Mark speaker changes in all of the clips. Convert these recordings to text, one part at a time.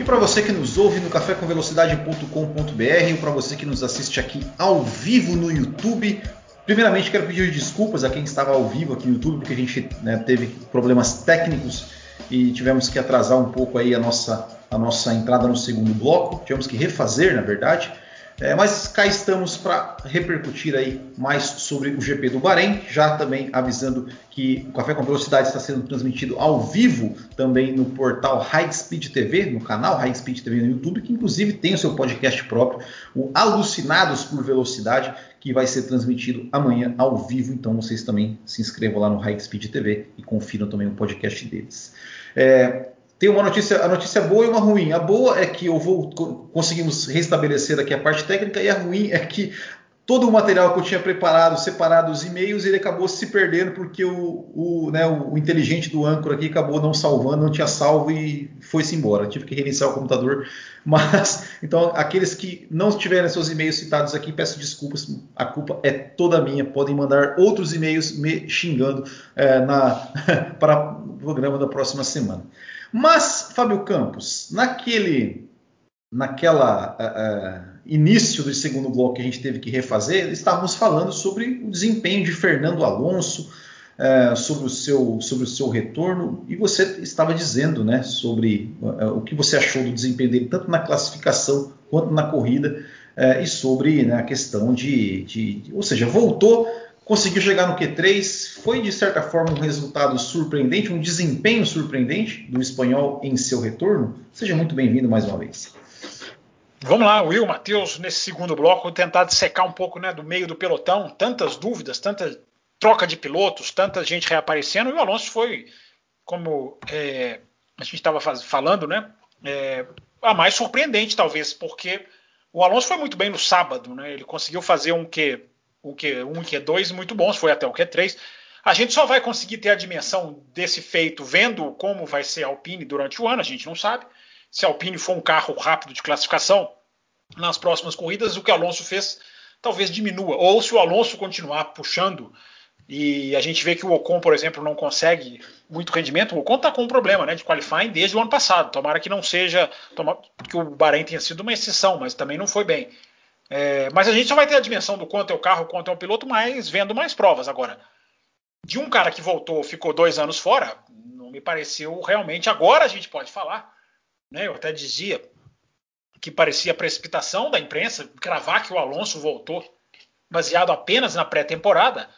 Speaker 1: E para você que nos ouve no cafécomvelocidade.com.br ou para você que nos assiste aqui ao vivo no YouTube, primeiramente quero pedir desculpas a quem estava ao vivo aqui no YouTube, porque a gente né, teve problemas técnicos e tivemos que atrasar um pouco aí a nossa a nossa entrada no segundo bloco, tivemos que refazer, na verdade. É, mas cá estamos para repercutir aí mais sobre o GP do Bahrein, já também avisando que o Café com Velocidade está sendo transmitido ao vivo também no portal High Speed TV, no canal High Speed TV no YouTube, que inclusive tem o seu podcast próprio, o Alucinados por Velocidade, que vai ser transmitido amanhã ao vivo. Então vocês também se inscrevam lá no High Speed TV e confiram também o podcast deles. É, tem uma notícia, a notícia boa e uma ruim. A boa é que eu vou conseguimos restabelecer aqui a parte técnica e a ruim é que todo o material que eu tinha preparado, separado os e-mails, ele acabou se perdendo porque o, o, né, o, inteligente do âncora aqui acabou não salvando, não tinha salvo e foi-se embora. tive que reiniciar o computador. Mas, então, aqueles que não tiverem seus e-mails citados aqui, peço desculpas, a culpa é toda minha. Podem mandar outros e-mails me xingando é, na, para o programa da próxima semana. Mas, Fábio Campos, naquele naquela uh, uh, início do segundo bloco que a gente teve que refazer, estávamos falando sobre o desempenho de Fernando Alonso, uh, sobre, o seu, sobre o seu retorno, e você estava dizendo né, sobre o que você achou do desempenho dele, tanto na classificação quanto na corrida, e sobre né, a questão de, de, de. Ou seja, voltou conseguiu chegar no Q3. Foi, de certa forma, um resultado surpreendente, um desempenho surpreendente do espanhol em seu retorno. Seja muito bem-vindo mais uma vez.
Speaker 2: Vamos lá, Will, Matheus, nesse segundo bloco, tentar dissecar um pouco né, do meio do pelotão, tantas dúvidas, tanta troca de pilotos, tanta gente reaparecendo, e o Alonso foi, como é, a gente estava falando, né, é, a mais surpreendente, talvez, porque o Alonso foi muito bem no sábado, né, ele conseguiu fazer um que o Q1 e Q2 muito bons, foi até o Q3. A gente só vai conseguir ter a dimensão desse feito vendo como vai ser a Alpine durante o ano, a gente não sabe. Se a Alpine for um carro rápido de classificação nas próximas corridas, o que Alonso fez talvez diminua. Ou se o Alonso continuar puxando e a gente vê que o Ocon, por exemplo, não consegue muito rendimento, o Ocon está com um problema né, de qualifying desde o ano passado. Tomara que não seja, que o Bahrein tenha sido uma exceção, mas também não foi bem. É, mas a gente só vai ter a dimensão do quanto é o carro, quanto é o piloto, mais vendo mais provas. Agora, de um cara que voltou, ficou dois anos fora, não me pareceu realmente. Agora a gente pode falar, né? Eu até dizia que parecia precipitação da imprensa cravar que o Alonso voltou baseado apenas na pré-temporada.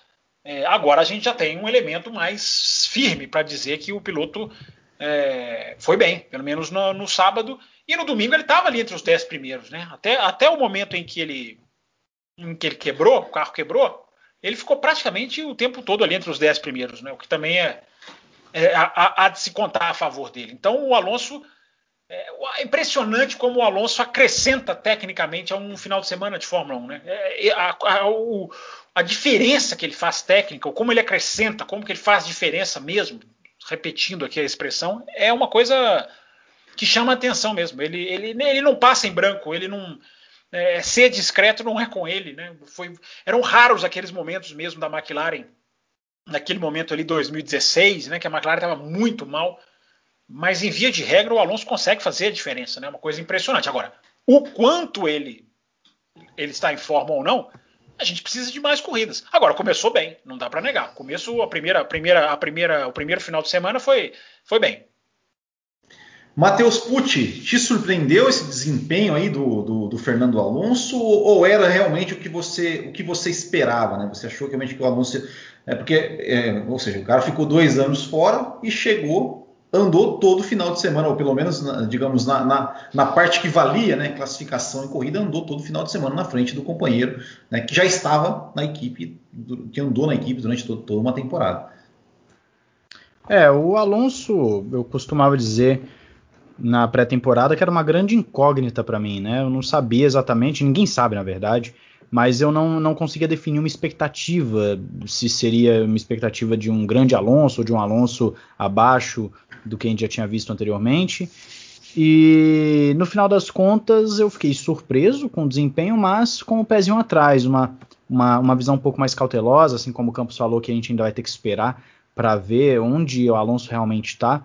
Speaker 2: É, agora a gente já tem um elemento mais firme para dizer que o piloto é, foi bem, pelo menos no, no sábado, e no domingo ele estava ali entre os dez primeiros, né? Até, até o momento em que ele em que ele quebrou, o carro quebrou, ele ficou praticamente o tempo todo ali entre os dez primeiros, né? O que também é, é há, de se contar a favor dele. Então o Alonso é, é impressionante como o Alonso acrescenta tecnicamente a um final de semana de Fórmula 1, né? É, a, a, o, a diferença que ele faz técnica, ou como ele acrescenta, como que ele faz diferença mesmo, repetindo aqui a expressão, é uma coisa que chama atenção mesmo. Ele, ele, ele não passa em branco, ele não. É, ser discreto não é com ele, né? Foi, eram raros aqueles momentos mesmo da McLaren, naquele momento ali 2016, né? Que a McLaren estava muito mal, mas em via de regra o Alonso consegue fazer a diferença, né? Uma coisa impressionante. Agora, o quanto ele ele está em forma ou não, a gente precisa de mais corridas. Agora começou bem, não dá para negar. Começo a primeira, a primeira, a primeira, o primeiro final de semana foi foi bem.
Speaker 1: Matheus Pucci, te surpreendeu esse desempenho aí do, do, do, Fernando Alonso ou era realmente o que você, o que você esperava? Né? Você achou realmente que o Alonso. É porque, é, ou seja, o cara ficou dois anos fora e chegou, andou todo final de semana, ou pelo menos, na, digamos, na, na, na, parte que valia, né, classificação e corrida, andou todo final de semana na frente do companheiro, né, que já estava na equipe, que andou na equipe durante todo, toda uma temporada.
Speaker 3: É, o Alonso, eu costumava dizer na pré-temporada que era uma grande incógnita para mim, né? Eu não sabia exatamente, ninguém sabe na verdade, mas eu não, não conseguia definir uma expectativa, se seria uma expectativa de um grande Alonso ou de um Alonso abaixo do que a gente já tinha visto anteriormente. E no final das contas eu fiquei surpreso com o desempenho, mas com o pezinho atrás, uma, uma, uma visão um pouco mais cautelosa, assim como o Campos falou que a gente ainda vai ter que esperar para ver onde o Alonso realmente está,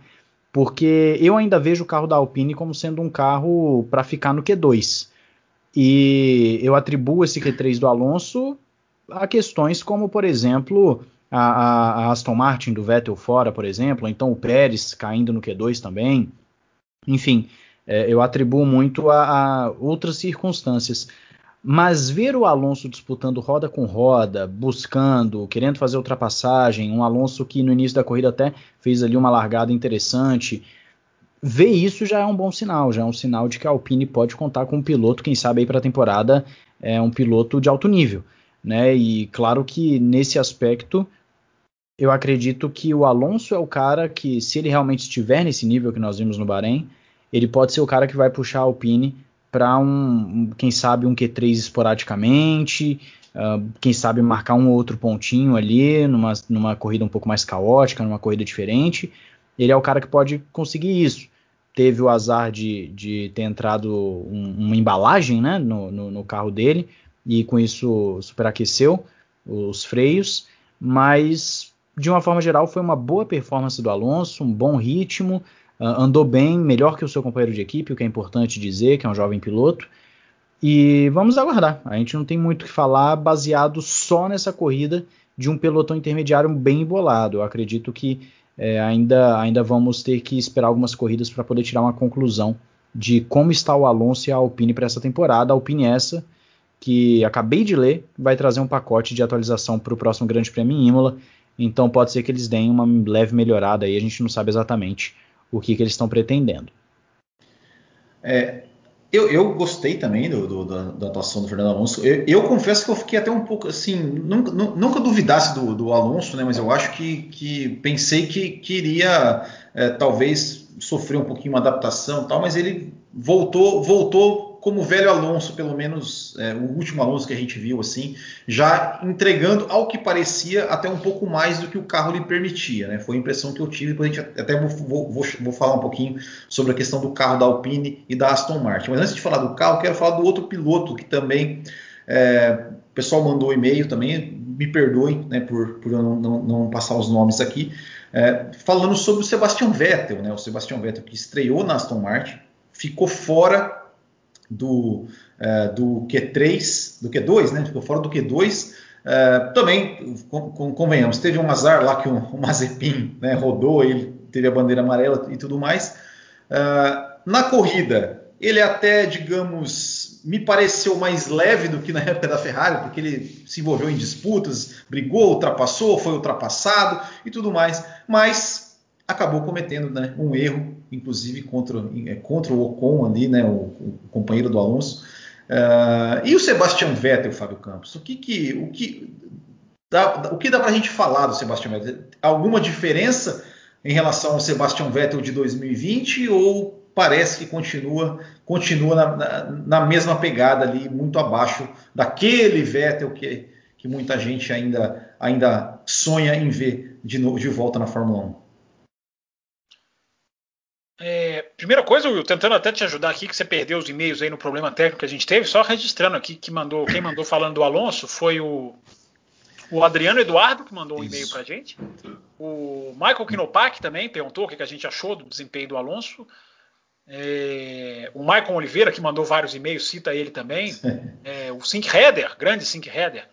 Speaker 3: porque eu ainda vejo o carro da Alpine como sendo um carro para ficar no Q2. E eu atribuo esse Q3 do Alonso a questões como, por exemplo, a, a, Aston Martin do Vettel fora, por exemplo, então o Pérez caindo no Q2 também. Enfim, é, eu atribuo muito a, a outras circunstâncias. Mas ver o Alonso disputando roda com roda, buscando, querendo fazer ultrapassagem, um Alonso que no início da corrida até fez ali uma largada interessante, ver isso já é um bom sinal, já é um sinal de que a Alpine pode contar com um piloto, quem sabe aí para a temporada, é um piloto de alto nível, né? E claro que nesse aspecto eu acredito que o Alonso é o cara que, se ele realmente estiver nesse nível que nós vimos no Bahrein, ele pode ser o cara que vai puxar a Alpine para um, quem sabe, um Q3 esporadicamente, uh, quem sabe marcar um outro pontinho ali numa, numa corrida um pouco mais caótica, numa corrida diferente. Ele é o cara que pode conseguir isso. Teve o azar de, de ter entrado um, uma embalagem né, no, no, no carro dele e com isso superaqueceu os freios, mas de uma forma geral foi uma boa performance do Alonso, um bom ritmo, andou bem, melhor que o seu companheiro de equipe, o que é importante dizer, que é um jovem piloto. E vamos aguardar. A gente não tem muito o que falar baseado só nessa corrida de um pelotão intermediário bem embolado. Eu acredito que é, ainda, ainda vamos ter que esperar algumas corridas para poder tirar uma conclusão de como está o Alonso e a Alpine para essa temporada. A Alpine é essa que acabei de ler vai trazer um pacote de atualização para o próximo Grande Prêmio em Imola. Então pode ser que eles deem uma leve melhorada aí, a gente não sabe exatamente o que, que eles estão pretendendo.
Speaker 1: É, eu, eu, gostei também do, do, da, da, atuação do Fernando Alonso. Eu, eu, confesso que eu fiquei até um pouco assim, nunca, nunca duvidasse do, do, Alonso, né? Mas eu acho que, que pensei que, que iria é, talvez sofrer um pouquinho uma adaptação, tal. Mas ele voltou, voltou como o velho Alonso, pelo menos é, o último Alonso que a gente viu assim, já entregando ao que parecia até um pouco mais do que o carro lhe permitia. Né? Foi a impressão que eu tive. Depois a gente até vou, vou, vou, falar um pouquinho sobre a questão do carro da Alpine e da Aston Martin. Mas antes de falar do carro, quero falar do outro piloto que também é, o pessoal mandou e-mail também. Me perdoem né, por, por eu não, não, não, passar os nomes aqui. É, falando sobre o Sebastian Vettel, né? O Sebastian Vettel que estreou na Aston Martin, ficou fora do, uh, do Q3, do Q2, né? Ficou fora do Q2. Uh, é, também, com, com, convenhamos, teve um azar lá que o, o Mazepin né, rodou, ele teve a bandeira amarela e tudo mais. Uh, na corrida, ele até, digamos, me pareceu mais leve do que na época da Ferrari, porque ele se envolveu em disputas, brigou, ultrapassou, foi ultrapassado e tudo mais, mas acabou cometendo né, um erro inclusive contra, é, contra o Ocon ali, né, o, o companheiro do Alonso. Uh, e o Sebastian Vettel, Fábio Campos? O que, que, o que dá, o que dá para a gente falar do Sebastian Vettel? Alguma diferença em relação ao Sebastian Vettel de 2020 ou parece que continua, continua na, na, na mesma pegada ali, muito abaixo daquele Vettel que, que muita gente ainda, ainda sonha em ver de, novo, de volta na Fórmula 1?
Speaker 2: É, primeira coisa, Will, tentando até te ajudar aqui, que você perdeu os e-mails aí no problema técnico que a gente teve, só registrando aqui que mandou, quem mandou falando do Alonso foi o, o Adriano Eduardo, que mandou um e-mail para a gente. O Michael Kinopak também perguntou o que a gente achou do desempenho do Alonso. É, o Michael Oliveira, que mandou vários e-mails, cita ele também. É, o Sync Header, grande Sync Header,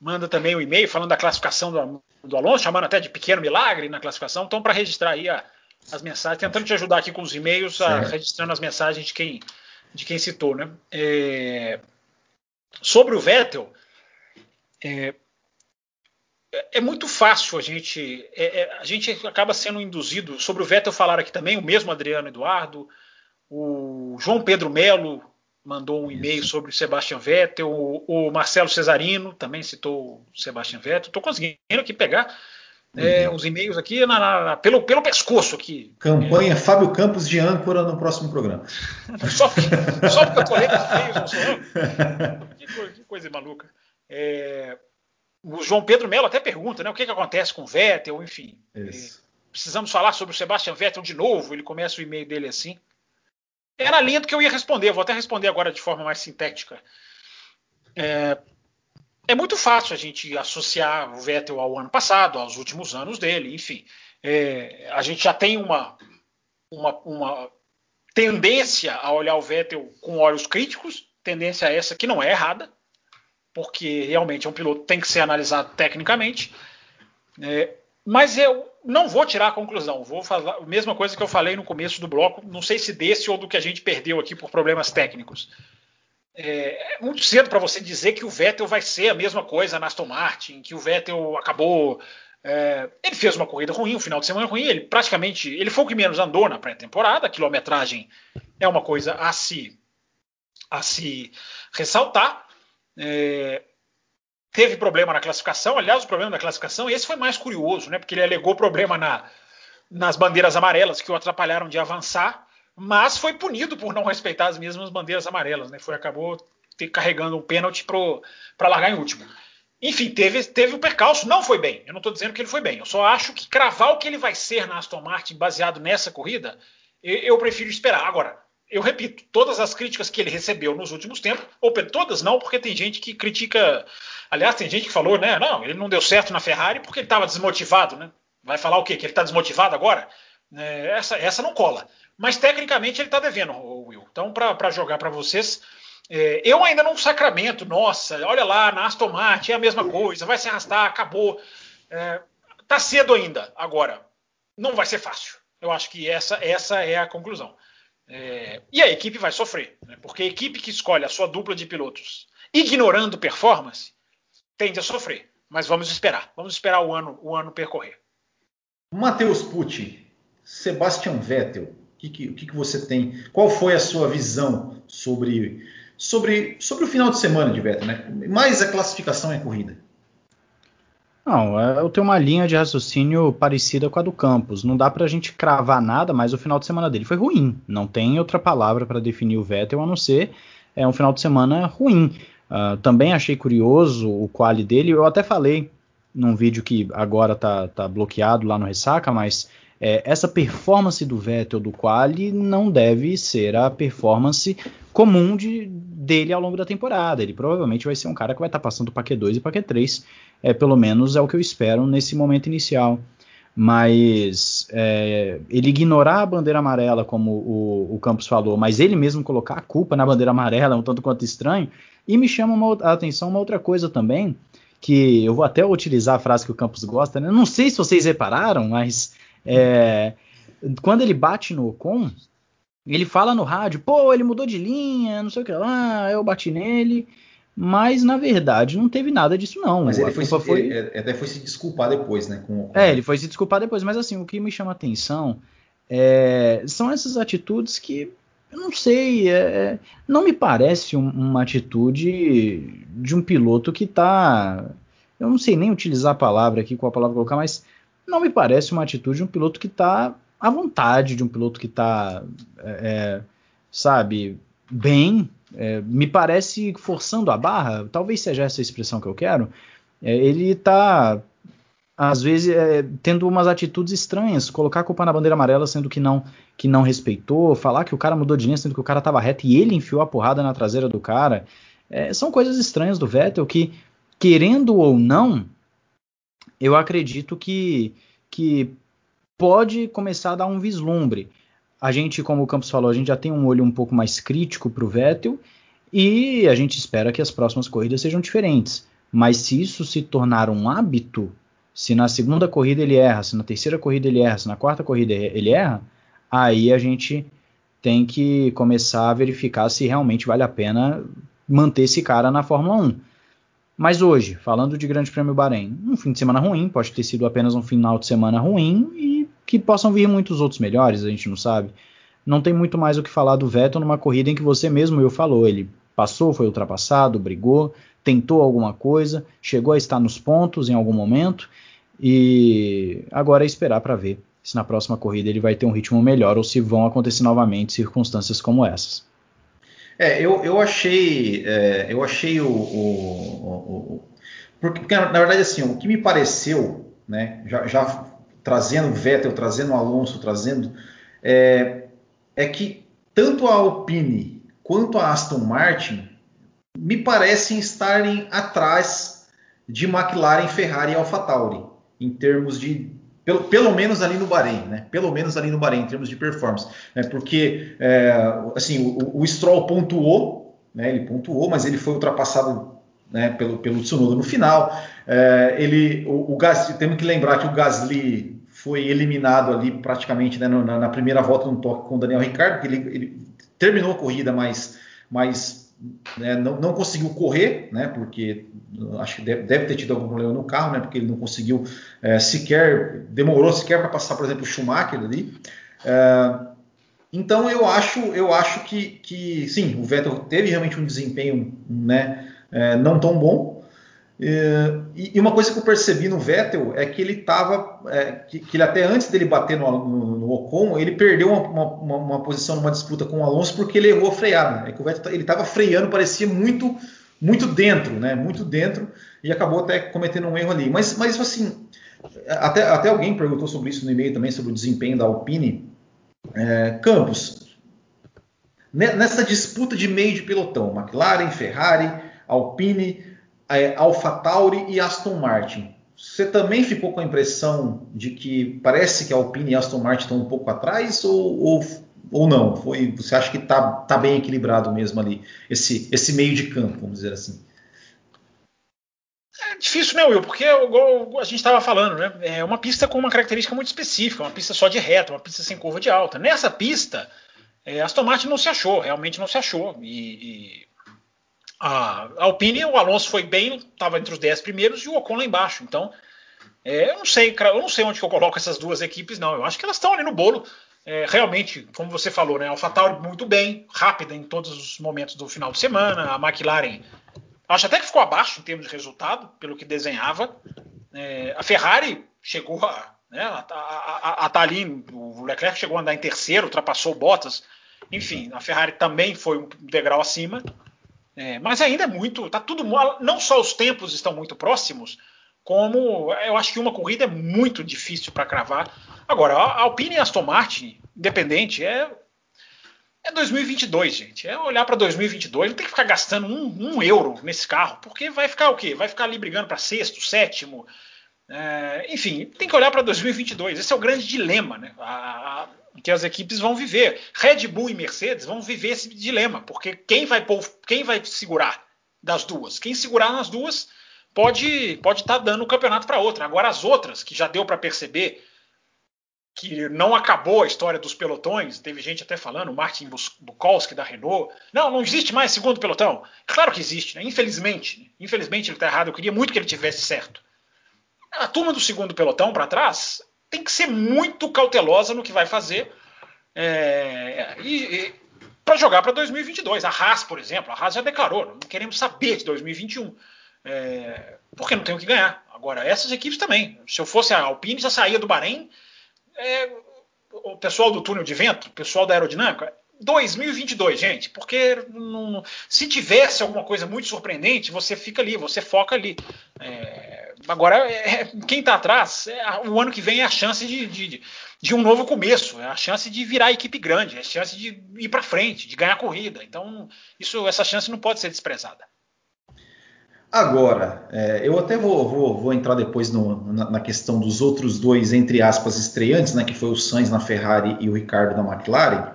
Speaker 2: manda também um e-mail falando da classificação do, do Alonso, chamando até de pequeno milagre na classificação. Então, para registrar aí a as mensagens, tentando te ajudar aqui com os e-mails, a, registrando as mensagens de quem, de quem citou. Né? É, sobre o Vettel, é, é, muito fácil a gente. É, é, a gente acaba sendo induzido. Sobre o Vettel falar aqui também, o mesmo Adriano Eduardo, o João Pedro Melo mandou um e-mail sobre o Sebastian Vettel, o, o Marcelo Cesarino também citou o Sebastian Vettel. Estou conseguindo aqui pegar é, os e-mails aqui na, na, pelo, pelo pescoço aqui.
Speaker 1: Campanha é. Fábio Campos de âncora no próximo programa.
Speaker 2: só, porque, só porque eu tô lendo os e-mails, não sou eu? Que, coisa maluca. É, o João Pedro Melo até pergunta, né? O que, que acontece com o Vettel, enfim. É, precisamos falar sobre o Sebastian Vettel de novo. Ele começa o e-mail dele assim. Era linha do que eu ia responder. Vou até responder agora de forma mais sintética. É, é muito fácil a gente associar o Vettel ao ano passado, aos últimos anos dele, enfim. É, a gente já tem uma, uma, uma, tendência a olhar o Vettel com olhos críticos, tendência essa que não é errada, porque realmente é um piloto que tem que ser analisado tecnicamente. É, mas eu não vou tirar a conclusão, vou falar a mesma coisa que eu falei no começo do bloco, não sei se desse ou do que a gente perdeu aqui por problemas técnicos. É, é muito cedo para você dizer que o Vettel vai ser a mesma coisa na Aston Martin, que o Vettel acabou. É, ele fez uma corrida ruim, um final de semana ruim. Ele praticamente, ele foi o que menos andou na pré-temporada. A quilometragem é uma coisa a se a se ressaltar. É, teve problema na classificação. Aliás, o problema da classificação, esse foi mais curioso, né? Porque ele alegou problema na, nas bandeiras amarelas que o atrapalharam de avançar mas foi punido por não respeitar as mesmas bandeiras amarelas, né? Foi acabou carregando um pênalti para largar em último. Enfim, teve, teve o um percalço, não foi bem. Eu não estou dizendo que ele foi bem. Eu só acho que cravar o que ele vai ser na Aston Martin baseado nessa corrida, eu, eu prefiro esperar. Agora, eu repito, todas as críticas que ele recebeu nos últimos tempos, ou todas não, porque tem gente que critica. Aliás, tem gente que falou, né? Não, ele não deu certo na Ferrari porque ele estava desmotivado, né? Vai falar o quê? Que ele está desmotivado agora? É, essa, essa não cola. Mas tecnicamente ele está devendo, Will. Então, para jogar para vocês, é, eu ainda não sacramento, nossa, olha lá, na Aston Martin é a mesma coisa, vai se arrastar, acabou. É, tá cedo ainda. Agora, não vai ser fácil. Eu acho que essa, essa é a conclusão. É, e a equipe vai sofrer, né? porque a equipe que escolhe a sua dupla de pilotos ignorando performance tende a sofrer. Mas vamos esperar, vamos esperar o ano, o ano percorrer.
Speaker 1: Matheus Pucci, Sebastian Vettel, que, que, o que, você tem? Qual foi a sua visão sobre, sobre, sobre o final de semana de Vettel, né? Mais a classificação e a corrida.
Speaker 3: Não, é, eu tenho uma linha de raciocínio parecida com a do Campos. Não dá para a gente cravar nada, mas o final de semana dele foi ruim. Não tem outra palavra para definir o Vettel a não ser é um final de semana ruim. Uh, também achei curioso o quali dele. Eu até falei num vídeo que agora tá, tá bloqueado lá no Ressaca, mas é, essa performance do Vettel do quali não deve ser a performance comum de, dele ao longo da temporada. Ele provavelmente vai ser um cara que vai estar tá passando para Q2 e para Q3, é, pelo menos é o que eu espero nesse momento inicial. Mas é, ele ignorar a bandeira amarela, como o, o, Campos falou, mas ele mesmo colocar a culpa na bandeira amarela é um tanto quanto estranho. E me chama uma, a atenção uma outra coisa também, que eu vou até utilizar a frase que o Campos gosta, né? Não sei se vocês repararam, mas é, quando ele bate no Ocon, ele fala no rádio, pô, ele mudou de linha, não sei o que lá, eu bati nele. Mas na verdade não teve nada disso, não.
Speaker 1: Mas ele foi, se, foi... Ele, até foi se desculpar depois, né? Com,
Speaker 3: É, ele foi se desculpar depois, mas assim, o que me chama atenção é, são essas atitudes que eu não sei, é, é não me parece um, uma atitude de um piloto que tá. Eu não sei nem utilizar a palavra aqui, qual a palavra colocar, mas não me parece uma atitude de um piloto que está à vontade, de um piloto que está, é, é, sabe, bem. É, me parece forçando a barra, talvez seja essa a expressão que eu quero. É, ele está, às vezes, é, tendo umas atitudes estranhas, colocar a culpa na bandeira amarela, sendo que não que não respeitou, falar que o cara mudou de linha, sendo que o cara estava reto e ele enfiou a porrada na traseira do cara. É, são coisas estranhas do Vettel que, querendo ou não, eu acredito que, que pode começar a dar um vislumbre. A gente, como o Campos falou, a gente já tem um olho um pouco mais crítico para o Vettel e a gente espera que as próximas corridas sejam diferentes. Mas se isso se tornar um hábito, se na segunda corrida ele erra, se na terceira corrida ele erra, se na quarta corrida ele erra, aí a gente tem que começar a verificar se realmente vale a pena manter esse cara na Fórmula 1. Mas hoje, falando de Grande Prêmio Bahrein, um fim de semana ruim, pode ter sido apenas um final de semana ruim e que possam vir muitos outros melhores, a gente não sabe. Não tem muito mais o que falar do Vettel numa corrida em que você mesmo eu falou, ele passou, foi ultrapassado, brigou, tentou alguma coisa, chegou a estar nos pontos em algum momento e agora é esperar para ver se na próxima corrida ele vai ter um ritmo melhor ou se vão acontecer novamente circunstâncias como essas.
Speaker 1: É, eu, eu achei, é, eu achei o, o, o, porque na verdade assim, o que me pareceu, né, já, já trazendo Vettel, trazendo Alonso, trazendo é, é que tanto a Alpine quanto a Aston Martin me parecem estarem atrás de McLaren, Ferrari e AlphaTauri em termos de pelo, pelo menos ali no Bahrein, né? Pelo menos ali no Bahrein, em termos de performance. Né? Porque, é, assim, o, o, Stroll pontuou, né? Ele pontuou, mas ele foi ultrapassado né, pelo, pelo Tsunoda no final. É, ele, o, o Gasly, temos que lembrar que o Gasly foi eliminado ali praticamente né, na, na, primeira volta no toque com o Daniel Ricciardo, ele, ele terminou a corrida, mas, mas né, não, não, conseguiu correr, né, porque acho que deve, deve, ter tido algum problema no carro, né, porque ele não conseguiu é, sequer, demorou sequer para passar, por exemplo, o Schumacher ali. É, então eu acho, eu acho que, que sim, o Vettel teve realmente um desempenho né, é, não tão bom, é, e uma coisa que eu percebi no Vettel é que ele estava, é, que, que, ele até antes dele bater no, no, no Ocon, ele perdeu uma, uma, uma, posição numa disputa com o Alonso porque ele errou a freada. É que o Vettel ele estava freando, parecia muito, muito dentro, né? Muito dentro e acabou até cometendo um erro ali. Mas, mas assim, até, até alguém perguntou sobre isso no e-mail também sobre o desempenho da Alpine. É, Campos, nessa disputa de meio de pelotão, McLaren, Ferrari, Alpine é, AlphaTauri e Aston Martin. Você também ficou com a impressão de que parece que a Alpine e Aston Martin estão um pouco atrás ou, ou, ou não? Foi, você acha que está tá bem equilibrado mesmo ali, esse, esse meio de campo, vamos dizer assim?
Speaker 2: É difícil, né, Will? Porque a gente estava falando, né? É uma pista com uma característica muito específica, uma pista só de reta, uma pista sem curva de alta. Nessa pista, é, Aston Martin não se achou, realmente não se achou. E, e a Alpine, o Alonso foi bem, estava entre os 10 primeiros e o Ocon lá embaixo. Então, é, eu não sei, eu não sei onde eu coloco essas duas equipes, não. Eu acho que elas estão ali no bolo. É, realmente, como você falou, né? A AlphaTauri muito bem, rápida em todos os momentos do final de semana. A McLaren, acho até que ficou abaixo em termos de resultado, pelo que desenhava. É, a Ferrari chegou a, né, a, a, a, a tá ali, o Leclerc chegou a andar em terceiro, ultrapassou Bottas. Enfim, a Ferrari também foi um degrau acima. É, mas ainda é muito, tá tudo não só os tempos estão muito próximos, como eu acho que uma corrida é muito difícil para cravar. Agora, a Alpine e Aston Martin, independente, é é 2022, gente. É olhar para 2022, não tem que ficar gastando um, um, euro nesse carro, porque vai ficar o quê? Vai ficar ali brigando para sexto, sétimo. É, enfim, tem que olhar para 2022. Esse é o grande dilema, né? A, que as equipes vão viver. Red Bull e Mercedes vão viver esse dilema, porque quem vai, quem vai segurar das duas? Quem segurar nas duas pode pode estar tá dando o campeonato para outra. Agora as outras, que já deu para perceber que não acabou a história dos pelotões, teve gente até falando, Martin Bukowski da Renault, não, não existe mais segundo pelotão. Claro que existe, né? infelizmente. Né? Infelizmente ele está errado, eu queria muito que ele tivesse certo. A turma do segundo pelotão para trás tem que ser muito cautelosa no que vai fazer é, e, e para jogar para 2022. A Haas, por exemplo, a Haas já declarou, não queremos saber de 2021, é, porque não tem o que ganhar. Agora, essas equipes também. Se eu fosse a Alpine, já saía do Bahrein. É, o pessoal do túnel de vento, o pessoal da aerodinâmica, 2022, gente, porque não, se tivesse alguma coisa muito surpreendente, você fica ali, você foca ali. É, agora, é, quem está atrás, é, o ano que vem é a chance de, de, de, um novo começo, é a chance de virar equipe grande, é a chance de ir para frente, de ganhar corrida. Então, isso, essa chance não pode ser desprezada.
Speaker 1: Agora, é, eu até vou, vou, vou entrar depois no, na, na, questão dos outros dois, entre aspas, estreantes, né, que foi o Sainz na Ferrari e o Ricardo na McLaren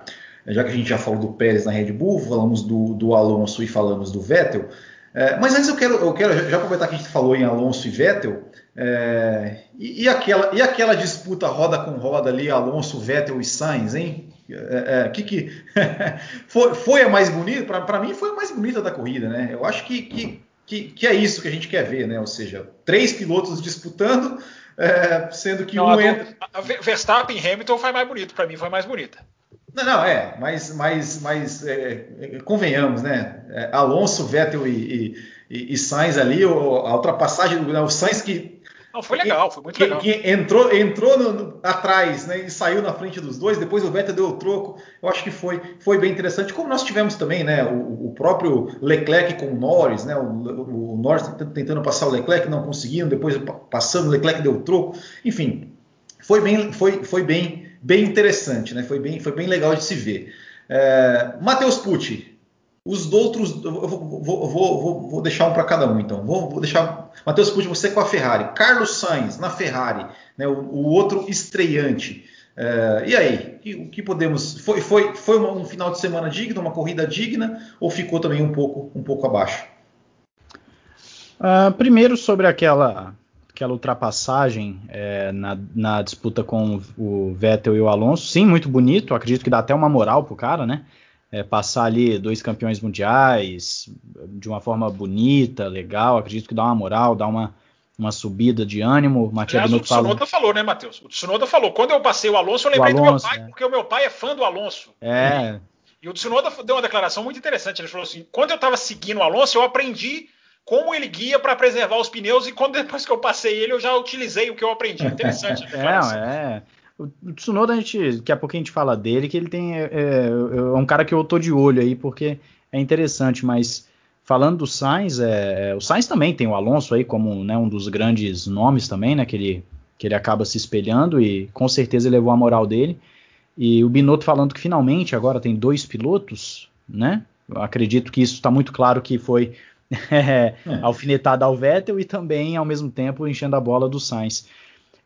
Speaker 1: já que a gente já falou do Pérez na Red Bull, falamos do, do Alonso e falamos do Vettel. É, mas antes eu quero, eu quero já aproveitar que a gente falou em Alonso e Vettel, é, e, e, aquela, e aquela disputa roda com roda ali, Alonso, Vettel e Sainz, hein? É, é que, que foi, foi, a mais bonita? Para mim foi a mais bonita da corrida, né? Eu acho que, que, que, que, é isso que a gente quer ver, né? Ou seja, três pilotos disputando, é, sendo que Não, um entra.
Speaker 2: Verstappen e Hamilton foi mais bonito, para mim foi mais bonita.
Speaker 1: Não, não, é, mas, mas, mas é, é, convenhamos, né? É, Alonso, Vettel e, e, e Sainz ali, a ultrapassagem do né, o Sainz que.
Speaker 2: Não, foi legal, foi muito
Speaker 1: que,
Speaker 2: legal.
Speaker 1: Que entrou entrou no, no, atrás né, e saiu na frente dos dois, depois o Vettel deu o troco. Eu acho que foi, foi bem interessante. Como nós tivemos também né, o, o próprio Leclerc com o Norris, né, o, o, Norris tentando passar o Leclerc, não conseguindo, depois passando, o Leclerc deu o troco. Enfim, foi bem, foi, foi bem, bem interessante, né, foi, bem, foi bem legal de se ver. É, Matheus Pucci, os outros, eu vou, vou, vou, vou deixar um para cada um, então. Vou, deixar. Matheus Pucci, você com a Ferrari. Carlos Sainz na Ferrari, né, o, o outro estreante. É, e aí, o que podemos. Foi, foi, foi um final de semana digno, uma corrida digna, ou ficou também um pouco, um pouco abaixo?
Speaker 3: Uh, primeiro sobre aquela, aquela ultrapassagem é, na, na, disputa com o Vettel e o Alonso. Sim, muito bonito. Acredito que dá até uma moral pro cara, né? é, passar ali dois campeões mundiais de uma forma bonita, legal. Acredito que dá uma moral, dá uma, uma subida de ânimo.
Speaker 2: Matia Aliás, o Tsunoda falou. falou, né, Matheus? O Tsunoda falou. Quando eu passei o Alonso, eu lembrei Alonso, do meu pai, é. porque o meu pai é fã do Alonso.
Speaker 3: É.
Speaker 2: E o Tsunoda deu uma declaração muito interessante. Ele falou assim: quando eu estava seguindo o Alonso, eu aprendi como ele guia para preservar os pneus e quando depois que eu passei ele, eu já utilizei o que eu aprendi. Interessante a
Speaker 3: declaração. É, é. O Tsunoda, a gente, daqui a pouco a gente fala dele, que ele tem. É, é, é, um cara que eu tô de olho aí, porque é interessante, mas falando do Sainz, é, é, o Sainz também tem o Alonso aí como né, um dos grandes nomes também, né? Que ele, que ele acaba se espelhando e com certeza levou a moral dele. E o Binotto falando que finalmente agora tem dois pilotos, né? Eu acredito que isso está muito claro que foi é, alfinetada ao Vettel e também ao mesmo tempo enchendo a bola do Sainz.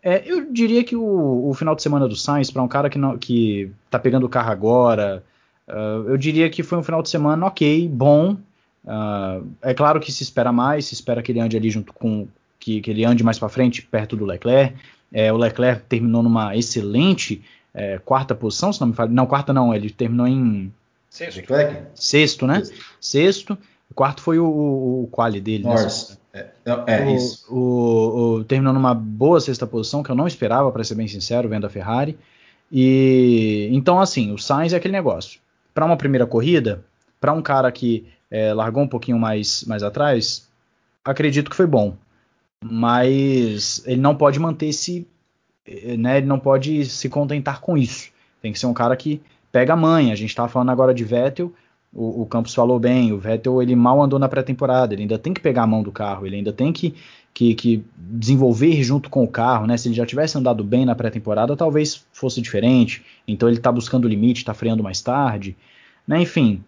Speaker 3: É, eu diria que o, o, final de semana do Sainz, para um cara que, não, que tá pegando o carro agora, uh, eu diria que foi um final de semana ok, bom. Uh, é claro que se espera mais, se espera que ele ande ali junto com. que, que ele ande mais para frente, perto do Leclerc. É, o Leclerc terminou numa excelente é, quarta posição, se não me falo. Não, quarta não, ele terminou em.
Speaker 2: Sexto.
Speaker 3: Sexto, né? Sexto. Sexto. O quarto foi o, o, o quali dele.
Speaker 1: Né? É, é
Speaker 3: o,
Speaker 1: isso.
Speaker 3: O, terminou numa boa sexta posição, que eu não esperava, para ser bem sincero, vendo a Ferrari. E então, assim, o Sainz é aquele negócio. Para uma primeira corrida, para um cara que é, largou um pouquinho mais, mais atrás, acredito que foi bom. Mas ele não pode manter esse. Né, ele não pode se contentar com isso. Tem que ser um cara que pega a manha. A gente estava falando agora de Vettel o, o, Campos falou bem, o Vettel ele mal andou na pré-temporada, ele ainda tem que pegar a mão do carro, ele ainda tem que, que, que desenvolver junto com o carro, né? Se ele já tivesse andado bem na pré-temporada, talvez fosse diferente. Então ele está buscando o limite, está freando mais tarde, né? Enfim,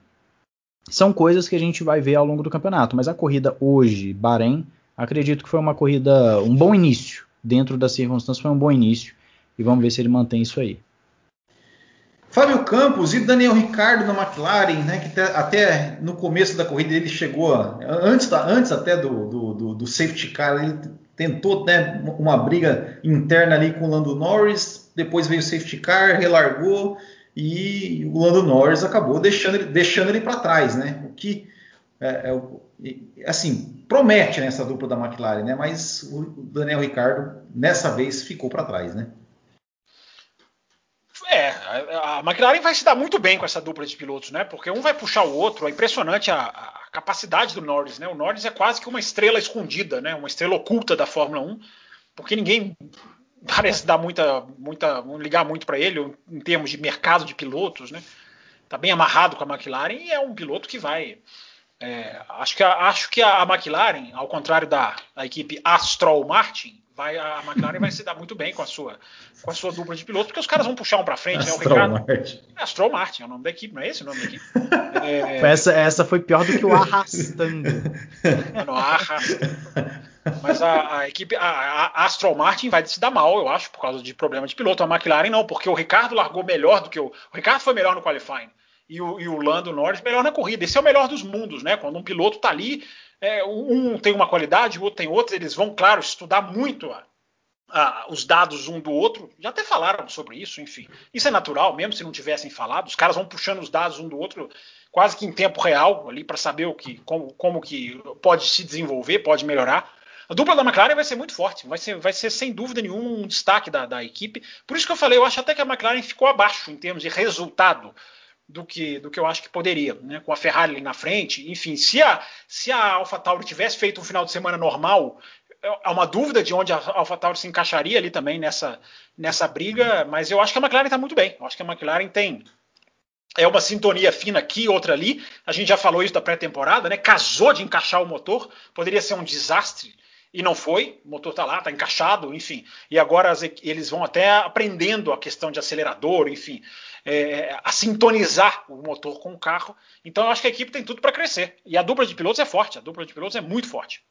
Speaker 3: são coisas que a gente vai ver ao longo do campeonato. Mas a corrida hoje, Bahrein, acredito que foi uma corrida, um bom início. Dentro das circunstâncias, foi um bom início. E vamos ver se ele mantém isso aí.
Speaker 1: Fábio Campos e Daniel Ricardo na McLaren, né, que até no começo da corrida ele chegou, antes, da, antes até do, do, do, do, safety car, ele tentou né, uma briga interna ali com o Lando Norris, depois veio o safety car, relargou e o Lando Norris acabou deixando ele, deixando ele para trás, né? O que é, é, assim promete nessa dupla da McLaren, né? Mas o Daniel Ricardo nessa vez ficou para trás, né?
Speaker 2: É, a, McLaren vai se dar muito bem com essa dupla de pilotos, né? Porque um vai puxar o outro. É impressionante a, a, capacidade do Norris, né? O Norris é quase que uma estrela escondida, né? Uma estrela oculta da Fórmula 1, porque ninguém parece dar muita, muita, ligar muito para ele em termos de mercado de pilotos, né? Tá bem amarrado com a McLaren e é um piloto que vai. É, acho, que a, acho que a McLaren, ao contrário da, da equipe Astral Martin, vai, a McLaren vai se dar muito bem com a sua, com a sua dupla de pilotos, porque os caras vão puxar um para frente, né? O Ricardo. Martin. É, Astral Martin é o nome da equipe, não é esse o nome da equipe?
Speaker 3: É... Essa, essa foi pior do que o arrastando.
Speaker 2: Não, arrastando. Mas a, a equipe, a, a, Astral Martin vai se dar mal, eu acho, por causa de problema de piloto. A McLaren não, porque o Ricardo largou melhor do que o. O Ricardo foi melhor no qualifying. E o, e o Lando Norris melhor na corrida. Esse é o melhor dos mundos, né? Quando um piloto tá ali é, um tem uma qualidade, o outro tem outra, eles vão, claro, estudar muito a, a, os dados um do outro. Já até falaram sobre isso, enfim. Isso é natural, mesmo se não tivessem falado. Os caras vão puxando os dados um do outro quase que em tempo real ali para saber o que, como, como que pode se desenvolver, pode melhorar. A dupla da McLaren vai ser muito forte, vai ser, vai ser sem dúvida nenhuma um destaque da, da equipe. Por isso que eu falei, eu acho até que a McLaren ficou abaixo em termos de resultado do que, do que eu acho que poderia, né? com a Ferrari ali na frente. Enfim, se a, se a AlphaTauri tivesse feito um final de semana normal, há uma dúvida de onde a AlphaTauri se encaixaria ali também nessa, nessa briga, mas eu acho que a McLaren está muito bem. Eu acho que a McLaren tem é uma sintonia fina aqui, outra ali. A gente já falou isso da pré-temporada, né? Casou de encaixar o motor, poderia ser um desastre e não foi. O motor está lá, está encaixado, enfim. E agora as, eles vão até aprendendo a questão de acelerador, enfim, é, a sintonizar o motor com o carro. Então eu acho que a equipe tem tudo para crescer. E a dupla de pilotos é forte, a dupla de pilotos é muito forte.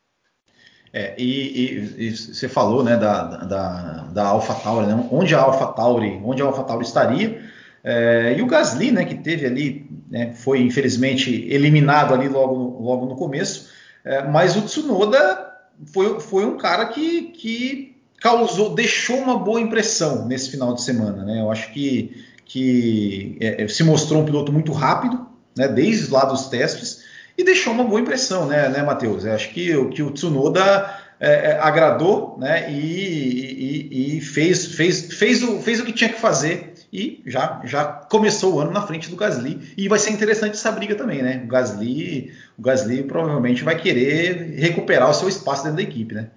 Speaker 1: É, e, você falou né, da, da, da AlphaTauri, né? onde a AlphaTauri, onde a AlphaTauri estaria. É, e o Gasly, né, que teve ali, né, foi infelizmente eliminado ali logo logo no começo, é, mas o Tsunoda foi, foi um cara que, que causou, deixou uma boa impressão nesse final de semana. Né? Eu acho que, que é, se mostrou um piloto muito rápido, né, desde lá dos testes, e deixou uma boa impressão, né, né Matheus? Eu acho que, que o Tsunoda é, é, agradou né, e, e, e, fez, fez, fez, o, fez o que tinha que fazer e já, já começou o ano na frente do Gasly. E vai ser interessante essa briga também, né? O Gasly, o Gasly provavelmente vai querer recuperar o seu espaço dentro da equipe, né?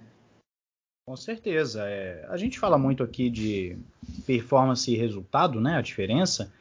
Speaker 3: Com certeza. É, a gente fala muito aqui de performance e resultado, né? A diferença.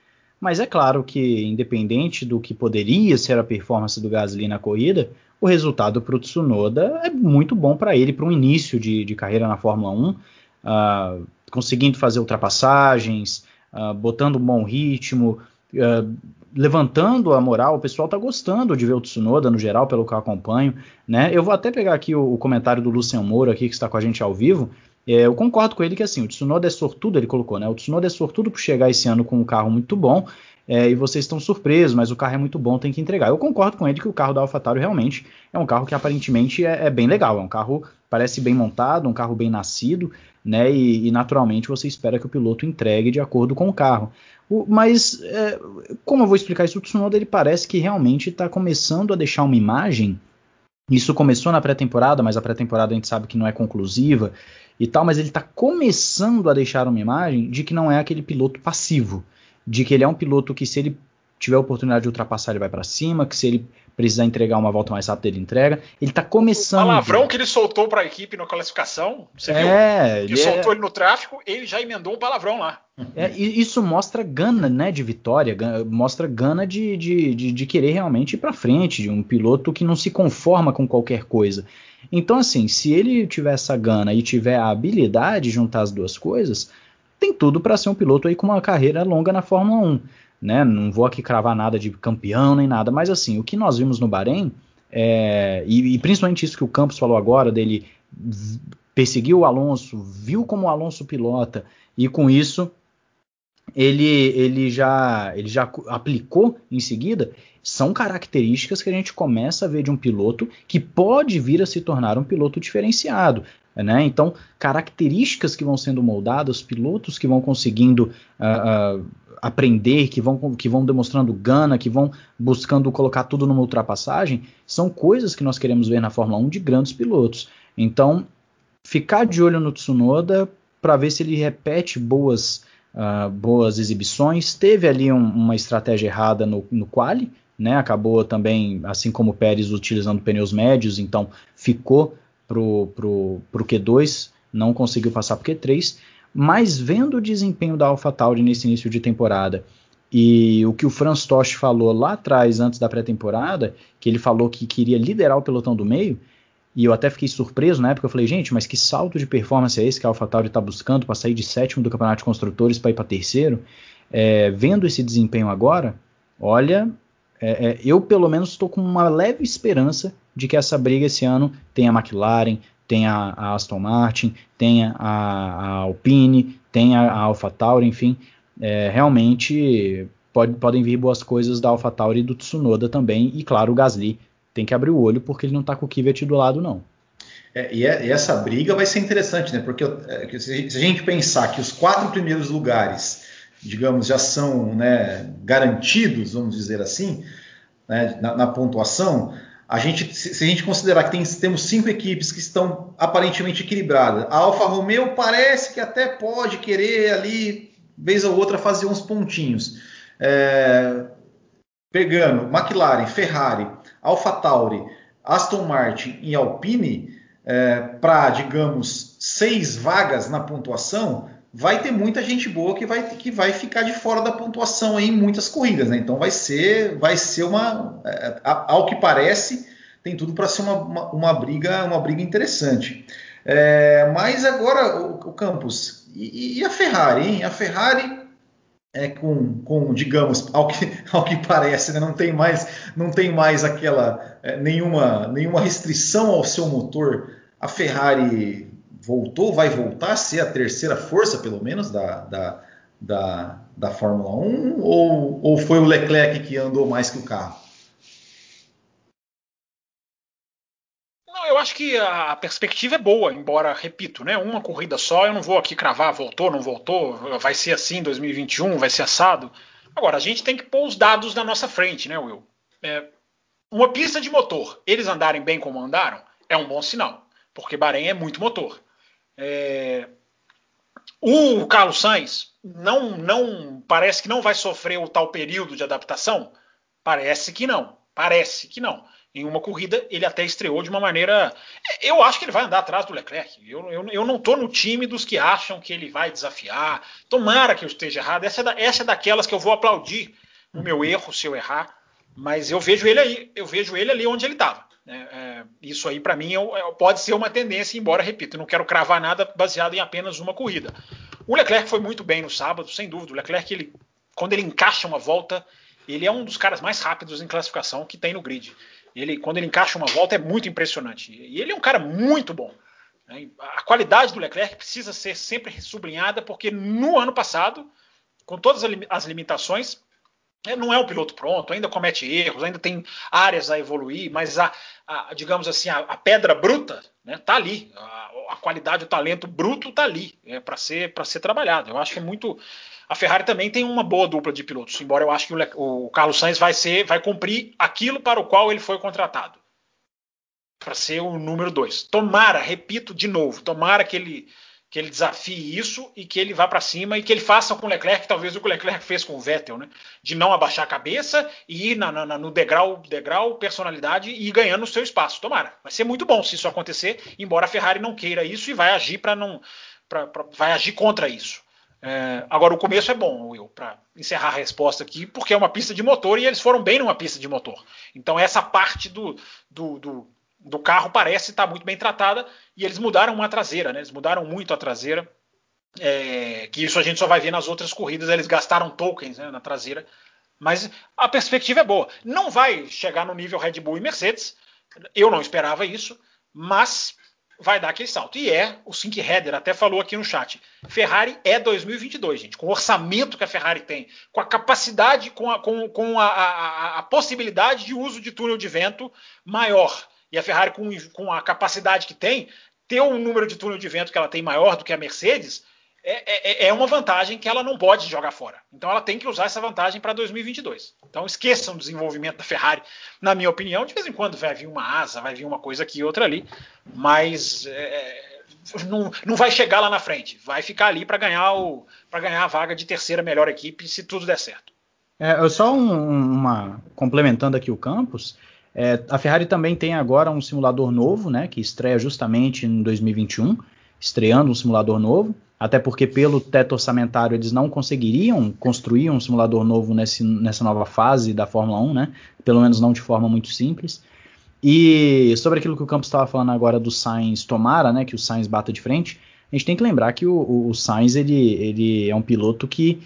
Speaker 3: Mas é claro que, independente do que poderia ser a performance do Gasly na corrida, o resultado para o Tsunoda é muito bom para ele, para um início de, de, carreira na Fórmula 1, uh, ah, conseguindo fazer ultrapassagens, uh, botando um bom ritmo, uh, levantando a moral. O pessoal está gostando de ver o Tsunoda no geral, pelo que eu acompanho. Né? Eu vou até pegar aqui o, o comentário do Luciano Moura, aqui, que está com a gente ao vivo. É, eu concordo com ele que assim, o Tsunoda é sortudo, ele colocou, né? O Tsunoda é sortudo por chegar esse ano com um carro muito bom. É, e vocês estão surpresos, mas o carro é muito bom, tem que entregar. Eu concordo com ele que o carro da AlphaTauri realmente é um carro que aparentemente é, é bem legal, é um carro parece bem montado, um carro bem nascido, né? E, e naturalmente você espera que o piloto entregue de acordo com o carro. O, mas é, como eu vou explicar isso? O Tsunoda ele parece que realmente está começando a deixar uma imagem. Isso começou na pré-temporada, mas a pré-temporada a gente sabe que não é conclusiva e tal, mas ele está começando a deixar uma imagem de que não é aquele piloto passivo, de que ele é um piloto que se ele tiver a oportunidade de ultrapassar, ele vai para cima, que se ele precisar entregar uma volta mais rápida, ele entrega. Ele está começando. O
Speaker 2: palavrão que ele soltou para a equipe na classificação, você é, viu? Ele, ele soltou é... ele no tráfego, ele já emendou um palavrão lá.
Speaker 3: É, isso mostra gana né, de vitória, mostra gana de, de, de, de querer realmente ir para frente, de um piloto que não se conforma com qualquer coisa. Então, assim, se ele tiver essa gana e tiver a habilidade de juntar as duas coisas, tem tudo para ser um piloto aí com uma carreira longa na Fórmula 1. Né? Não vou aqui cravar nada de campeão nem nada, mas assim, o que nós vimos no Bahrein, é, e, e, principalmente isso que o Campos falou agora, dele perseguiu o Alonso, viu como o Alonso pilota, e com isso ele, ele, já, ele já aplicou em seguida, são características que a gente começa a ver de um piloto que pode vir a se tornar um piloto diferenciado. Né? Então, características que vão sendo moldadas, pilotos que vão conseguindo uh, uh, aprender, que vão, que vão demonstrando gana, que vão buscando colocar tudo numa ultrapassagem, são coisas que nós queremos ver na Fórmula 1 de grandes pilotos. Então, ficar de olho no Tsunoda para ver se ele repete boas uh, boas exibições. Teve ali um, uma estratégia errada no, no quali, né? Acabou também, assim como o Pérez, utilizando pneus médios, então ficou pro, pro, pro Q2, não conseguiu passar pro Q3. Mas vendo o desempenho da AlphaTauri nesse início de temporada e o que o Franz Tost falou lá atrás, antes da pré-temporada, que ele falou que queria liderar o pelotão do meio, e eu até fiquei surpreso na época. Eu falei, gente, mas que salto de performance é esse que a AlphaTauri está buscando para sair de sétimo do Campeonato de Construtores para ir para terceiro? É, vendo esse desempenho agora, olha, é, é, eu pelo menos estou com uma leve esperança de que essa briga esse ano tenha a McLaren, tenha a Aston Martin, tenha a, a Alpine, tenha a AlphaTauri, enfim, é, realmente pode, podem vir boas coisas da AlphaTauri e do Tsunoda também, e claro, o Gasly tem que abrir o olho porque ele não está com o Kvyat do lado, não.
Speaker 1: É, e, é, e, essa briga vai ser interessante, né? Porque é, se a gente pensar que os quatro primeiros lugares, digamos, já são né, garantidos, vamos dizer assim, né, na, na, pontuação, a gente, se, se, a gente considerar que tem, temos cinco equipes que estão aparentemente equilibradas, a Alfa Romeo parece que até pode querer ali, vez ou outra, fazer uns pontinhos. É, pegando McLaren, Ferrari, AlphaTauri, Aston Martin e Alpine, é, para, digamos, seis vagas na pontuação, vai ter muita gente boa que vai, que vai ficar de fora da pontuação em muitas corridas, né? Então vai ser, vai ser uma, é, ao que parece, tem tudo para ser uma, uma, uma, briga, uma briga interessante. É, mas agora o, o Campos e, e, a Ferrari, hein? A Ferrari é com, com digamos, ao que, ao que parece, né? não tem mais, não tem mais aquela é, nenhuma, nenhuma restrição ao seu motor. A Ferrari voltou, vai voltar a ser a terceira força, pelo menos, da, da, da, da Fórmula 1? Ou, ou foi o Leclerc que andou mais que o carro?
Speaker 2: Acho que a perspectiva é boa, embora, repito, né, uma corrida só, eu não vou aqui cravar, voltou, não voltou, vai ser assim em 2021, vai ser assado. Agora, a gente tem que pôr os dados na nossa frente, né, Will? É, uma pista de motor, eles andarem bem como andaram, é um bom sinal, porque Bahrein é muito motor. É, o Carlos Sainz não, não parece que não vai sofrer o tal período de adaptação? Parece que não. Parece que não. Em uma corrida, ele até estreou de uma maneira. Eu acho que ele vai andar atrás do Leclerc. Eu, eu, eu não estou no time dos que acham que ele vai desafiar. Tomara que eu esteja errado. Essa é, da, essa é daquelas que eu vou aplaudir o meu erro se eu errar. Mas eu vejo ele aí, eu vejo ele ali onde ele estava. É, é, isso aí, para mim, é, é, pode ser uma tendência, embora, repito, não quero cravar nada baseado em apenas uma corrida. O Leclerc foi muito bem no sábado, sem dúvida. O Leclerc, ele, quando ele encaixa uma volta, ele é um dos caras mais rápidos em classificação que tem no grid. Ele, quando ele encaixa uma volta, é muito impressionante. E ele é um cara muito bom. Né? A qualidade do Leclerc precisa ser sempre sublinhada, porque no ano passado, com todas as limitações, é, não é um piloto pronto, ainda comete erros, ainda tem áreas a evoluir, mas a, a digamos assim, a, a, pedra bruta né, tá ali, a, a, qualidade, o talento bruto tá ali, é para ser para ser trabalhado. Eu acho que é muito. A Ferrari também tem uma boa dupla de pilotos, embora eu acho que o, o Carlos Sainz vai ser, vai cumprir aquilo para o qual ele foi contratado, para ser o número dois. Tomara, repito de novo, tomara que ele que ele desafie isso e que ele vá para cima e que ele faça com o Leclerc, talvez o que o Leclerc fez com o Vettel, né? De não abaixar a cabeça e ir na, na, no degrau, degrau, personalidade e ir ganhando o seu espaço. Tomara. Vai ser muito bom se isso acontecer, embora a Ferrari não queira isso e vai agir para não. Pra, pra, vai agir contra isso. É, agora, o começo é bom, Will, para encerrar a resposta aqui, porque é uma pista de motor e eles foram bem numa pista de motor. Então, essa parte do, do, do do carro parece estar muito bem tratada e eles mudaram uma traseira, né? Eles mudaram muito a traseira. É, que isso a gente só vai ver nas outras corridas. Eles gastaram tokens né, na traseira, mas a perspectiva é boa. Não vai chegar no nível Red Bull e Mercedes. Eu não esperava isso, mas vai dar aquele salto. E é, o Sink Header até falou aqui no chat. Ferrari é 2022, gente. Com o orçamento que a Ferrari tem, com a capacidade, com a, com, com a, a, a possibilidade de uso de túnel de vento maior e a Ferrari, com, com a capacidade que tem, ter um número de túnel de vento que ela tem maior do que a Mercedes, é, é, é, uma vantagem que ela não pode jogar fora. Então ela tem que usar essa vantagem para 2022. Então esqueçam o desenvolvimento da Ferrari, na minha opinião. De vez em quando vai vir uma asa, vai vir uma coisa aqui e outra ali, mas é, não, não vai chegar lá na frente. Vai ficar ali para ganhar, ganhar a vaga de terceira melhor equipe se tudo der certo.
Speaker 3: É, só um, uma complementando aqui o Campos. É, a Ferrari também tem agora um simulador novo, né, que estreia justamente em 2021, estreando um simulador novo, até porque pelo teto orçamentário eles não conseguiriam construir um simulador novo nesse, nessa nova fase da Fórmula 1, né, pelo menos não de forma muito simples. E sobre aquilo que o Campos estava falando agora do Sainz tomara, né, que o Sainz bata de frente, a gente tem que lembrar que o, o Sainz ele, ele é um piloto que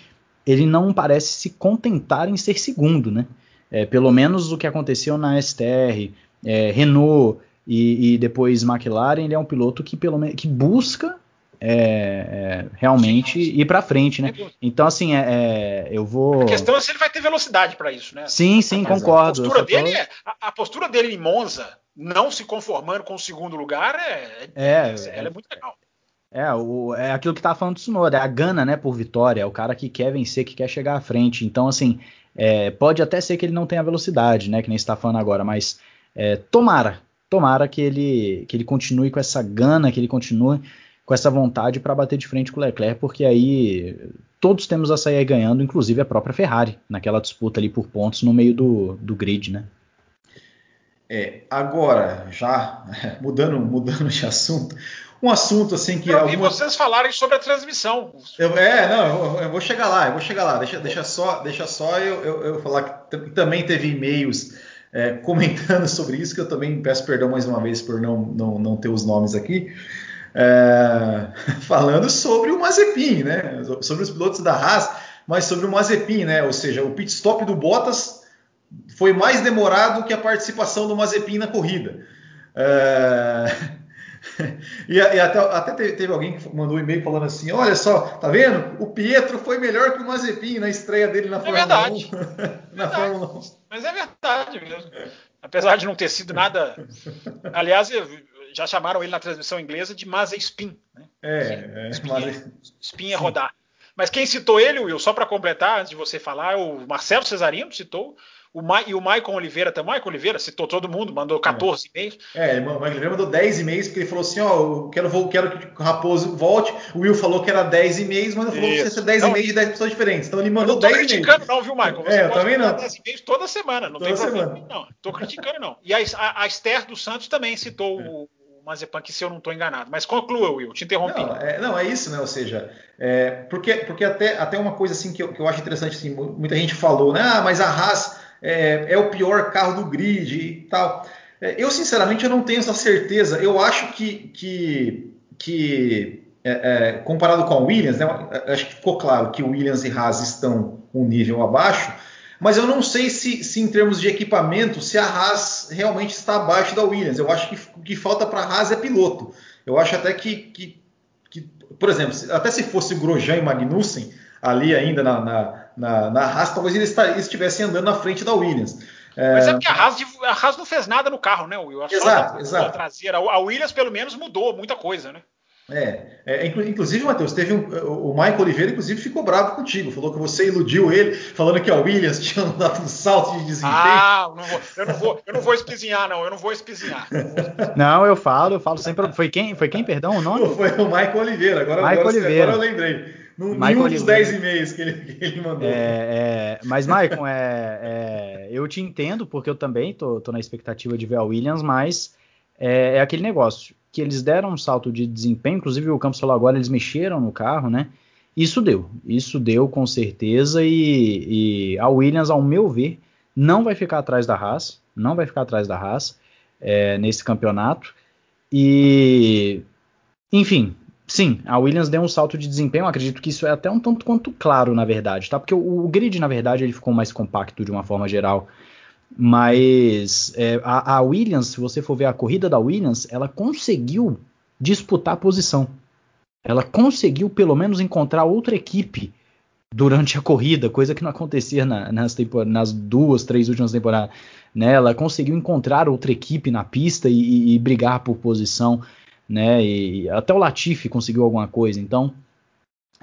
Speaker 3: ele não parece se contentar em ser segundo, né? É, pelo menos o que aconteceu na STR, é, Renault e, e, depois McLaren, ele é um piloto que, pelo que busca é, é realmente ir para frente, né? Então, assim, é, é, eu vou.
Speaker 2: A questão é se ele vai ter velocidade para isso, né?
Speaker 3: Sim, sim, concordo.
Speaker 2: A postura, dele tô... a, a postura dele em Monza, não se conformando com o segundo lugar, é, é, ela é muito legal.
Speaker 3: É, o, é aquilo que tá falando do Tsunoda, é a gana, né, por vitória, é o cara que quer vencer, que quer chegar à frente. Então, assim, é, pode até ser que ele não tenha velocidade, né? Que nem está falando agora, mas é, tomara, tomara que ele, que ele continue com essa gana, que ele continue com essa vontade para bater de frente com o Leclerc, porque aí todos temos a sair ganhando, inclusive a própria Ferrari, naquela disputa ali por pontos no meio do, do grid, né?
Speaker 1: É, agora, já mudando, mudando de assunto, um assunto assim que.
Speaker 2: Eu alguma... vocês falarem sobre a transmissão.
Speaker 1: Eu, é, não, eu, eu, vou chegar lá, eu vou chegar lá. Deixa, deixa só, deixa só eu, eu, eu falar que também teve e-mails é, comentando sobre isso, que eu também peço perdão mais uma vez por não, não, não ter os nomes aqui. É, falando sobre o Mazepin, né? Sobre os pilotos da Haas, mas sobre o Mazepin, né? Ou seja, o pit stop do Bottas foi mais demorado que a participação do Mazepin na corrida. É, e, e, até, até teve, alguém que mandou um e-mail falando assim: olha só, tá vendo? O Pietro foi melhor que o Mazepin na estreia dele na é Fórmula
Speaker 2: verdade. 1. na verdade. Fórmula 1. Mas é verdade mesmo. Apesar de não ter sido nada. Aliás, já chamaram ele na transmissão inglesa de Mazepin. Né?
Speaker 1: É,
Speaker 2: Spin, é, Spin é rodar. Mas quem citou ele, Will, só para completar, antes de você falar, o Marcelo Cesarino citou o Ma e o Maicon Oliveira também. Maicon Oliveira citou todo mundo, mandou 14 é. e-mails.
Speaker 1: É, o Maicon Oliveira mandou 10 e-mails, porque ele falou assim: ó, eu quero, quero que o Raposo volte. O Will falou que era 10 e-mails, mas não falou que ia ser 10 e-mails de 10 pessoas diferentes. Então ele mandou 10 e-mails.
Speaker 2: Não tô criticando, não, viu, Maicon?
Speaker 1: Você é, eu também não.
Speaker 2: 10 e-mails toda semana, não toda tem problema. Semana. Não, tô criticando, não. E a, a, a Esther dos Santos também citou é. o. Mazepan, que se eu não estou enganado. Mas conclua, Will, te interrompi.
Speaker 1: Não, é, não, é isso, né? Ou seja, é, porque, porque até, até uma coisa assim que eu, que eu acho interessante, assim, muita gente falou, né? Ah, mas a Haas é, é o pior carro do grid e tal. É, eu, sinceramente, eu não tenho essa certeza. Eu acho que, que, que é, é, comparado com a Williams, né, acho que ficou claro que Williams e Haas estão um nível abaixo, mas eu não sei se, se em termos de equipamento, se a Haas realmente está abaixo da Williams. Eu acho que o que falta para a Haas é piloto. Eu acho até que, que, que, por exemplo, até se fosse Grosjean e Magnussen ali ainda na, na na, na Haas, talvez eles estivessem andando na frente da Williams.
Speaker 2: É... Mas é porque a Haas, a Haas, não fez nada no carro, né, Will?
Speaker 1: exato, da, exato.
Speaker 2: traseira. A Williams, pelo menos, mudou muita coisa, né?
Speaker 1: É, é, inclusive, Matheus, teve um, o Michael Oliveira, inclusive, ficou bravo contigo. Falou que você iludiu ele, falando que a Williams tinha dado um salto de desempenho.
Speaker 2: Ah, não vou, eu, não vou, eu não vou espizinhar, não. Eu não vou espizinhar.
Speaker 3: Não, eu falo, eu falo sempre. Foi quem? Foi quem, perdão, o nome?
Speaker 1: Foi o Michael Oliveira. Agora, Michael agora, Oliveira. agora eu lembrei. No, nenhum dos 10 e-mails que ele, que ele mandou.
Speaker 3: É, é, mas, Maicon, é, é, eu te entendo, porque eu também tô, tô na expectativa de ver a Williams, mas é, é, aquele negócio que eles deram um salto de desempenho, inclusive o Campos falou agora, eles mexeram no carro, né? Isso deu, isso deu com certeza, e, e a Williams, ao meu ver, não vai ficar atrás da Haas, não vai ficar atrás da Haas é, nesse campeonato. E, enfim, Sim, a Williams deu um salto de desempenho, acredito que isso é até um tanto quanto claro, na verdade, tá? Porque o, o grid, na verdade, ele ficou mais compacto de uma forma geral. Mas é, a, a, Williams, se você for ver a corrida da Williams, ela conseguiu disputar posição. Ela conseguiu, pelo menos, encontrar outra equipe durante a corrida, coisa que não acontecia na, nas, nas, duas, três últimas temporadas. Né? Ela conseguiu encontrar outra equipe na pista e, e, e brigar por posição né? E até o Latifi conseguiu alguma coisa, então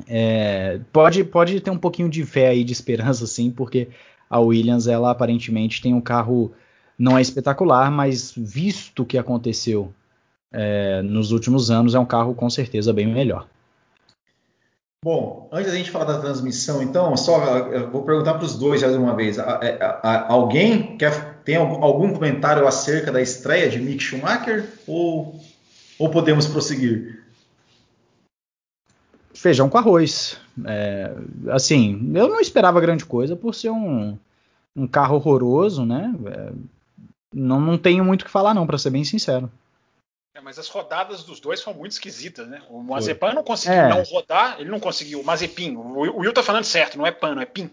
Speaker 3: é, pode, pode ter um pouquinho de fé aí, de esperança, sim, porque a Williams, ela aparentemente tem um carro não é espetacular, mas visto o que aconteceu é, nos últimos anos, é um carro com certeza bem melhor.
Speaker 1: Bom, antes da gente falar da transmissão, então, só vou perguntar para os dois já de uma vez. A, a, a, alguém quer tem algum comentário acerca da estreia de Mick Schumacher ou ou podemos prosseguir?
Speaker 3: Feijão com arroz. É, assim, eu não esperava grande coisa por ser um, um carro horroroso, né? É, não, não tenho muito o que falar, não, para ser bem sincero.
Speaker 2: É, mas as rodadas dos dois foram muito esquisitas, né? O Mazepan não conseguiu é. não rodar, ele não conseguiu. O Mazepin, o Will tá falando certo, não é PAN, não é PIN.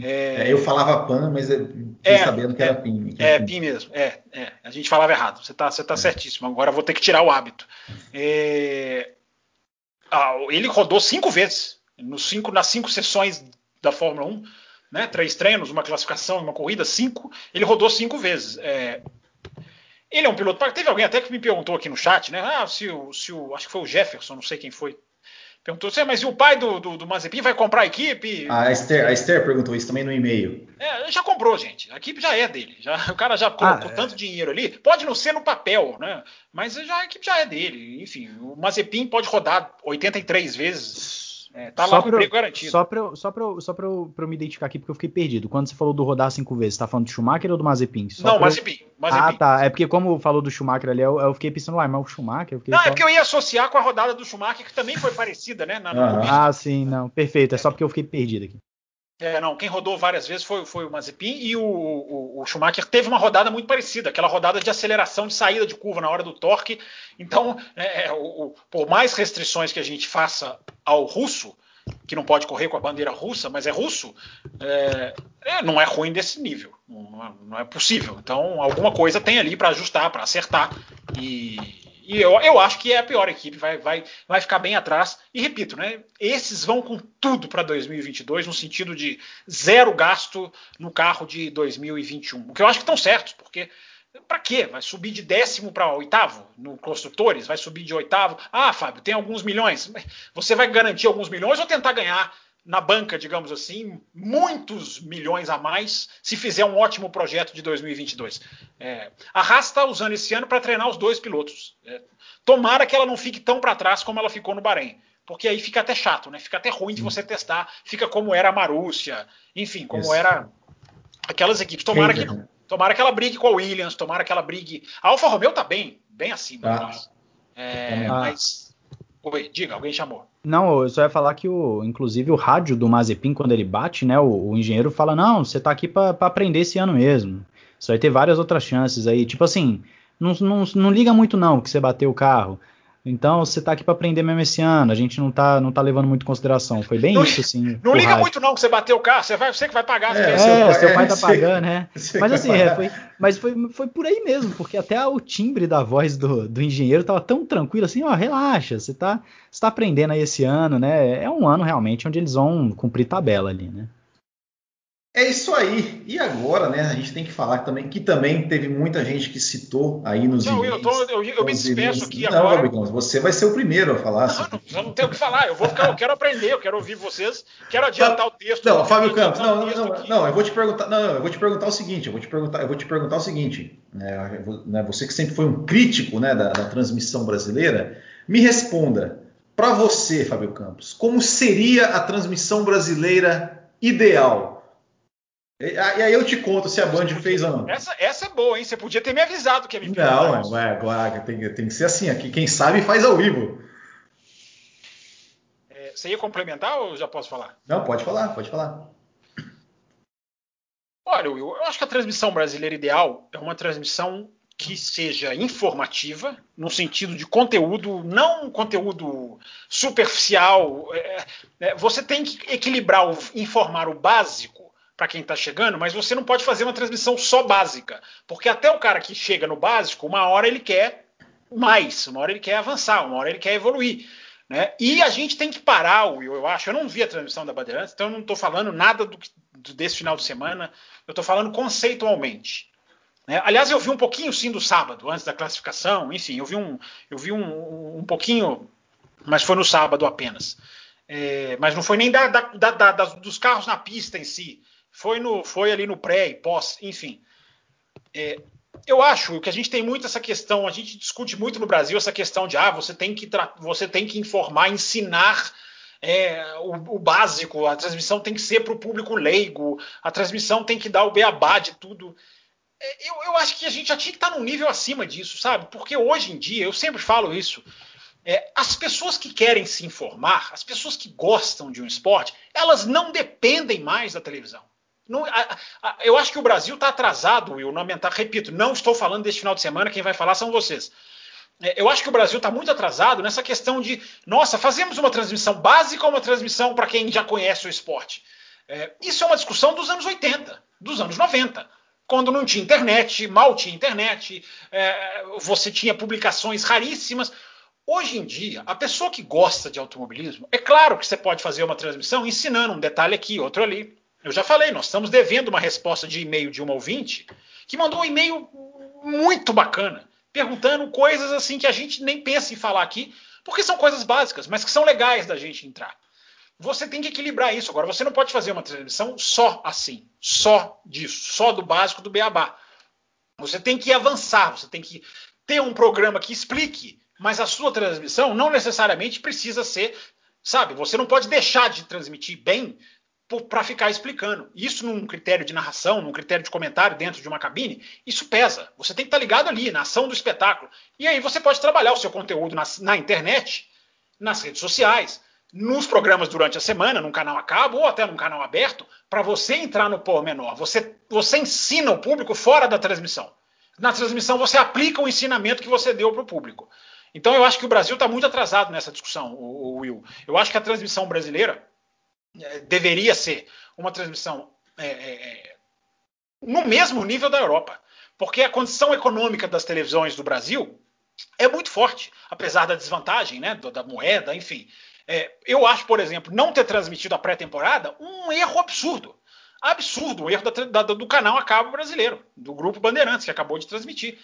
Speaker 1: É... é eu falava PAN, mas eu
Speaker 2: é,
Speaker 1: sabendo que era PIN.
Speaker 2: Que é, PIN. PIN mesmo, é, é, A gente falava errado, você tá, você tá certíssimo. Agora eu vou ter que tirar o hábito. Ah, ele rodou cinco vezes, nos cinco, nas cinco sessões da Fórmula 1, né? Três treinos, uma classificação, uma corrida, cinco. Ele rodou cinco vezes. É, ele é um piloto. Teve alguém até que me perguntou aqui no chat, né? Ah, se o, se o acho que foi o Jefferson, não sei quem foi. Perguntou assim, mas e o pai do, do, do Mazepin vai comprar a equipe?
Speaker 1: A Esther, a Esther perguntou isso também no e-mail.
Speaker 2: É, já comprou, gente. A equipe já é dele. Já, o cara já colocou ah, é. tanto dinheiro ali. Pode não ser no papel, né? Mas já, a equipe já é dele. Enfim, o Mazepin pode rodar 83 vezes
Speaker 3: É, tá só lá emprego garantido. Só para eu, só pra, eu, só pra, eu, pra eu me identificar aqui, porque eu fiquei perdido. Quando você falou do rodar cinco vezes, tá falando do Schumacher ou do Mazepin? Só
Speaker 2: não, Mazepin, eu...
Speaker 3: Mazepin. Ah, tá. É porque como falou do Schumacher ali, eu, eu fiquei pensando, uai, mas o Schumacher...
Speaker 2: Não,
Speaker 3: só...
Speaker 2: é porque eu ia associar com a rodada do Schumacher, que também foi parecida, né? Na,
Speaker 3: ah, sim, não. Perfeito. É só porque eu fiquei perdido aqui.
Speaker 2: É, não, quem rodou várias vezes foi, foi o Mazepin e o, o, o, Schumacher teve uma rodada muito parecida, aquela rodada de aceleração de saída de curva na hora do torque. Então, é, é o, por mais restrições que a gente faça ao russo, que não pode correr com a bandeira russa, mas é russo, é, é, não é ruim desse nível, não é, não é possível. Então, alguma coisa tem ali para ajustar, para acertar e e eu, eu acho que é a pior equipe, vai, vai, vai ficar bem atrás. E repito, né? Esses vão com tudo para 2022, no sentido de zero gasto no carro de 2021. O que eu acho que estão certos, porque para quê? Vai subir de décimo para oitavo no construtores? Vai subir de oitavo? Ah, Fábio, tem alguns milhões. Você vai garantir alguns milhões ou tentar ganhar na banca, digamos assim, muitos milhões a mais se fizer um ótimo projeto de 2022. É, a Haas está usando esse ano para treinar os dois pilotos. É, tomara que ela não fique tão para trás como ela ficou no Bahrein. Porque aí fica até chato, né? Fica até ruim de você testar. Fica como era a Marúcia, enfim, como Isso. era aquelas equipes. Tomara que, tomara que ela brigue com a Williams, tomara que ela brigue. A Alfa Romeo tá bem, bem acima. Ah. É, ah. Mas. Oi, diga, alguém chamou.
Speaker 3: Não, eu só ia falar que o, inclusive o rádio do Mazepin quando ele bate, né, o, o engenheiro fala não, você tá aqui para aprender esse ano mesmo. Você vai ter várias outras chances aí, tipo assim, não, não, não liga muito não que você bateu o carro. Então você tá aqui para aprender mesmo esse ano, a gente não tá, não tá levando muito em consideração. Foi bem
Speaker 2: não,
Speaker 3: isso, assim.
Speaker 2: Não liga muito não que você bateu o carro, você, vai, você que vai pagar.
Speaker 3: É, seu pai, seu pai tá pagando, né? Mas assim, é, foi, mas foi, foi por aí mesmo, porque até o timbre da voz do, do engenheiro tava tão tranquilo assim, ó, relaxa, você tá, você tá aprendendo aí esse ano, né? É um ano realmente onde eles vão cumprir tabela ali, né?
Speaker 1: É isso aí. E agora, né? A gente tem que falar também que também teve muita gente que citou aí nos
Speaker 2: Não, eu, tô, eu, eu me despeço aqui não, agora. Não,
Speaker 1: você vai ser o primeiro a falar.
Speaker 2: Não, não, eu não tenho o que falar. Eu vou ficar, eu quero aprender, eu quero ouvir vocês, quero adiantar o texto.
Speaker 1: Não, Fábio Campos, não, não, não, não, eu vou te perguntar, não, eu vou te perguntar o seguinte, eu vou te perguntar, eu vou te perguntar o seguinte, né, né você que sempre foi um crítico, né, da, da transmissão brasileira, me responda, para você, Fábio Campos, como seria a transmissão brasileira ideal? E aí eu te conto se a Band fez ou não.
Speaker 2: Essa, essa é boa, hein? Você podia ter me avisado que ia me
Speaker 1: Não, é, agora tem, tem, que ser assim. Aqui quem sabe faz ao vivo.
Speaker 2: É, você ia complementar ou já posso falar?
Speaker 1: Não, pode falar, pode falar.
Speaker 2: Olha, eu, eu acho que a transmissão brasileira ideal é uma transmissão que seja informativa, no sentido de conteúdo, não conteúdo superficial. É, é, você tem que equilibrar, o, informar o básico para quem está chegando, mas você não pode fazer uma transmissão só básica, porque até o cara que chega no básico, uma hora ele quer mais, uma hora ele quer avançar, uma hora ele quer evoluir. Né? E a gente tem que parar, eu acho. Eu não vi a transmissão da Bandeirantes, então eu não estou falando nada do, do, desse final de semana, eu estou falando conceitualmente. Né? Aliás, eu vi um pouquinho sim do sábado, antes da classificação, enfim, eu vi um, eu vi um, um pouquinho, mas foi no sábado apenas. É, mas não foi nem da, da, da, dos carros na pista em si. Foi, no, foi ali no pré e pós, enfim. É, eu acho que a gente tem muito essa questão, a gente discute muito no Brasil essa questão de ah, você tem que, você tem que informar, ensinar é, o, o, básico, a transmissão tem que ser para o público leigo, a transmissão tem que dar o beabá de tudo. É, eu, eu, acho que a gente já tinha que estar tá num nível acima disso, sabe? Porque hoje em dia, eu sempre falo isso, é, as pessoas que querem se informar, as pessoas que gostam de um esporte, elas não dependem mais da televisão. Não, a, a, eu acho que o Brasil está atrasado, Will, na mental. Repito, não estou falando deste final de semana, quem vai falar são vocês. É, eu acho que o Brasil está muito atrasado nessa questão de, nossa, fazemos uma transmissão básica ou uma transmissão para quem já conhece o esporte? É, isso é uma discussão dos anos 80, dos anos 90, quando não tinha internet, mal tinha internet, é, você tinha publicações raríssimas. Hoje em dia, a pessoa que gosta de automobilismo, é claro que você pode fazer uma transmissão ensinando um detalhe aqui, outro ali. Eu já falei, nós estamos devendo uma resposta de e-mail de uma ouvinte que mandou um e-mail muito bacana, perguntando coisas assim que a gente nem pensa em falar aqui, porque são coisas básicas, mas que são legais da gente entrar. Você tem que equilibrar isso. Agora, você não pode fazer uma transmissão só assim, só disso, só do básico do beabá. Você tem que avançar, você tem que ter um programa que explique, mas a sua transmissão não necessariamente precisa ser sabe? Você não pode deixar de transmitir bem para ficar explicando. Isso num critério de narração, num critério de comentário dentro de uma cabine, isso pesa. Você tem que estar tá ligado ali, na ação do espetáculo. E aí você pode trabalhar o seu conteúdo na, na internet, nas redes sociais, nos programas durante a semana, num canal a cabo ou até num canal aberto, para você entrar no pormenor. Você, você ensina o público fora da transmissão. Na transmissão você aplica o ensinamento que você deu para o público. Então eu acho que o Brasil está muito atrasado nessa discussão, o, o Will. Eu acho que a transmissão brasileira deveria ser uma transmissão é, é, é, no mesmo nível da Europa. Porque a condição econômica das televisões do Brasil é muito forte, apesar da desvantagem né, da moeda, enfim. É, eu acho, por exemplo, não ter transmitido a pré-temporada um erro absurdo. Absurdo, um erro da, da, do canal a cabo brasileiro, do grupo Bandeirantes, que acabou de transmitir.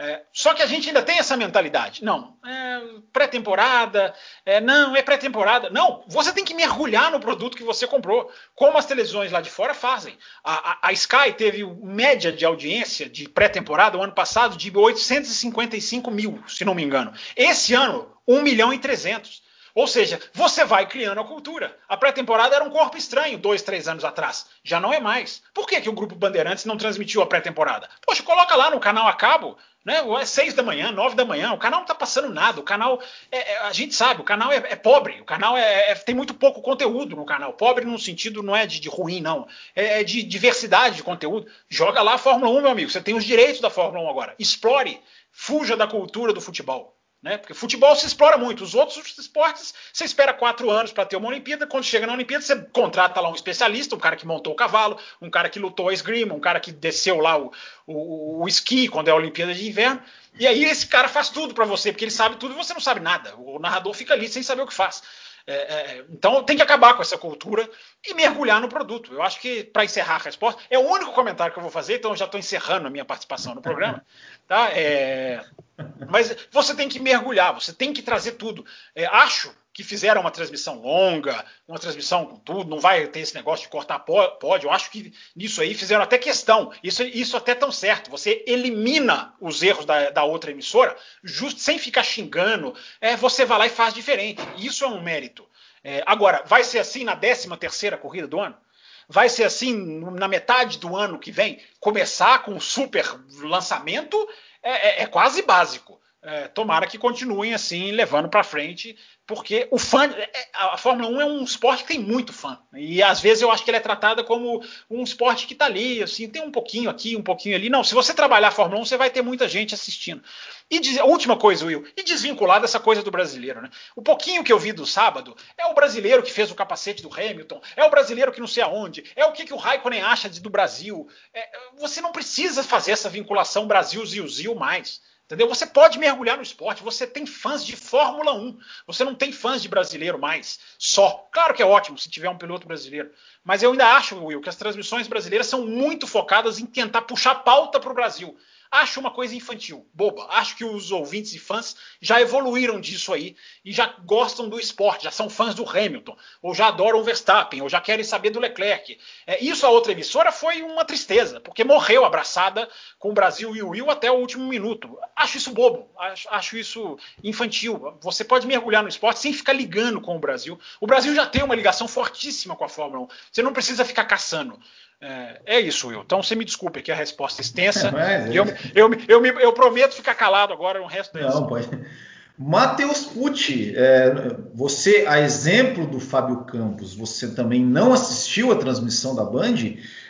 Speaker 2: É, só que a gente ainda tem essa mentalidade. Não, é pré-temporada, é, não, é pré-temporada. Não, você tem que mergulhar no produto que você comprou, como as televisões lá de fora fazem. A, a, a Sky teve média de audiência de pré-temporada o ano passado de 855 mil, se não me engano. Esse ano, 1 milhão e 300. Ou seja, você vai criando a cultura. A pré-temporada era um corpo estranho dois, três anos atrás. Já não é mais. Por que, que o Grupo Bandeirantes não transmitiu a pré-temporada? Poxa, coloca lá no canal a cabo. Né? É seis da manhã, nove da manhã. O canal não está passando nada. O canal, é, é, a gente sabe, o canal é, é pobre. O canal é, é, tem muito pouco conteúdo no canal. Pobre no sentido não é de, de ruim, não. É, de diversidade de conteúdo. Joga lá a Fórmula 1, meu amigo. Você tem os direitos da Fórmula 1 agora. Explore. Fuja da cultura do futebol. Né? Porque futebol se explora muito. Os outros esportes, você espera quatro anos para ter uma Olimpíada. Quando chega na Olimpíada, você contrata lá um especialista, um cara que montou o cavalo, um cara que lutou a esgrima, um cara que desceu lá o, o, o esqui quando é a Olimpíada de Inverno. E aí esse cara faz tudo para você, porque ele sabe tudo e você não sabe nada. O narrador fica ali sem saber o que faz. É, é, então tem que acabar com essa cultura e mergulhar no produto. Eu acho que, para encerrar a resposta, é o único comentário que eu vou fazer, então eu já estou encerrando a minha participação no programa. Tá? É, mas você tem que mergulhar, você tem que trazer tudo. É, acho que fizeram uma transmissão longa, uma transmissão com tudo, não vai ter esse negócio de cortar pódio. Eu acho que nisso aí fizeram até questão. Isso, isso até tão certo. Você elimina os erros da, da outra emissora, sem ficar xingando. É, você vai lá e faz diferente. Isso é um mérito. É, agora, vai ser assim na 13 terceira corrida do ano? Vai ser assim na metade do ano que vem? Começar com um super lançamento é, é, é quase básico. É, tomara que continuem assim, levando para frente, porque o fã, é, a Fórmula 1 é um esporte que tem muito fã. E às vezes eu acho que ele é tratada como um esporte que está ali, assim, tem um pouquinho aqui, um pouquinho ali. Não, se você trabalhar a Fórmula 1, você vai ter muita gente assistindo. E diz, última coisa, Will, e desvincular dessa coisa do brasileiro, né? O pouquinho que eu vi do sábado é o brasileiro que fez o capacete do Hamilton, é o brasileiro que não sei aonde, é o que, que o Raikkonen acha de, do Brasil. É, você não precisa fazer essa vinculação Brasil-Zil-Zil mais. Entendeu? Você pode mergulhar no esporte, você tem fãs de Fórmula 1, você não tem fãs de brasileiro mais, só. Claro que é ótimo se tiver um piloto brasileiro, mas eu ainda acho, Will, que as transmissões brasileiras são muito focadas em tentar puxar pauta para o Brasil. Acho uma coisa infantil, boba. Acho que os ouvintes e fãs já evoluíram disso aí e já gostam do esporte, já são fãs do Hamilton, ou já adoram o Verstappen, ou já querem saber do Leclerc. É, isso a outra emissora foi uma tristeza, porque morreu abraçada com o Brasil e o Will até o último minuto. Acho isso bobo, acho, acho isso infantil. Você pode mergulhar no esporte sem ficar ligando com o Brasil. O Brasil já tem uma ligação fortíssima com a Fórmula 1. Você não precisa ficar caçando. É, é, isso, Will. Então você me desculpe que a resposta é extensa. É, eu, eu, eu, eu, prometo ficar calado agora o resto da
Speaker 1: Não, pode. Matheus Pucci, é, você, a exemplo do Fábio Campos, você também não assistiu a transmissão da Band?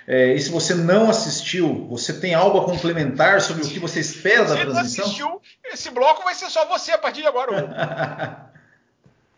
Speaker 1: É, e se você não assistiu, você tem algo a complementar sobre o que você espera da transmissão? Se não assistiu,
Speaker 2: esse bloco vai ser só você a partir de agora.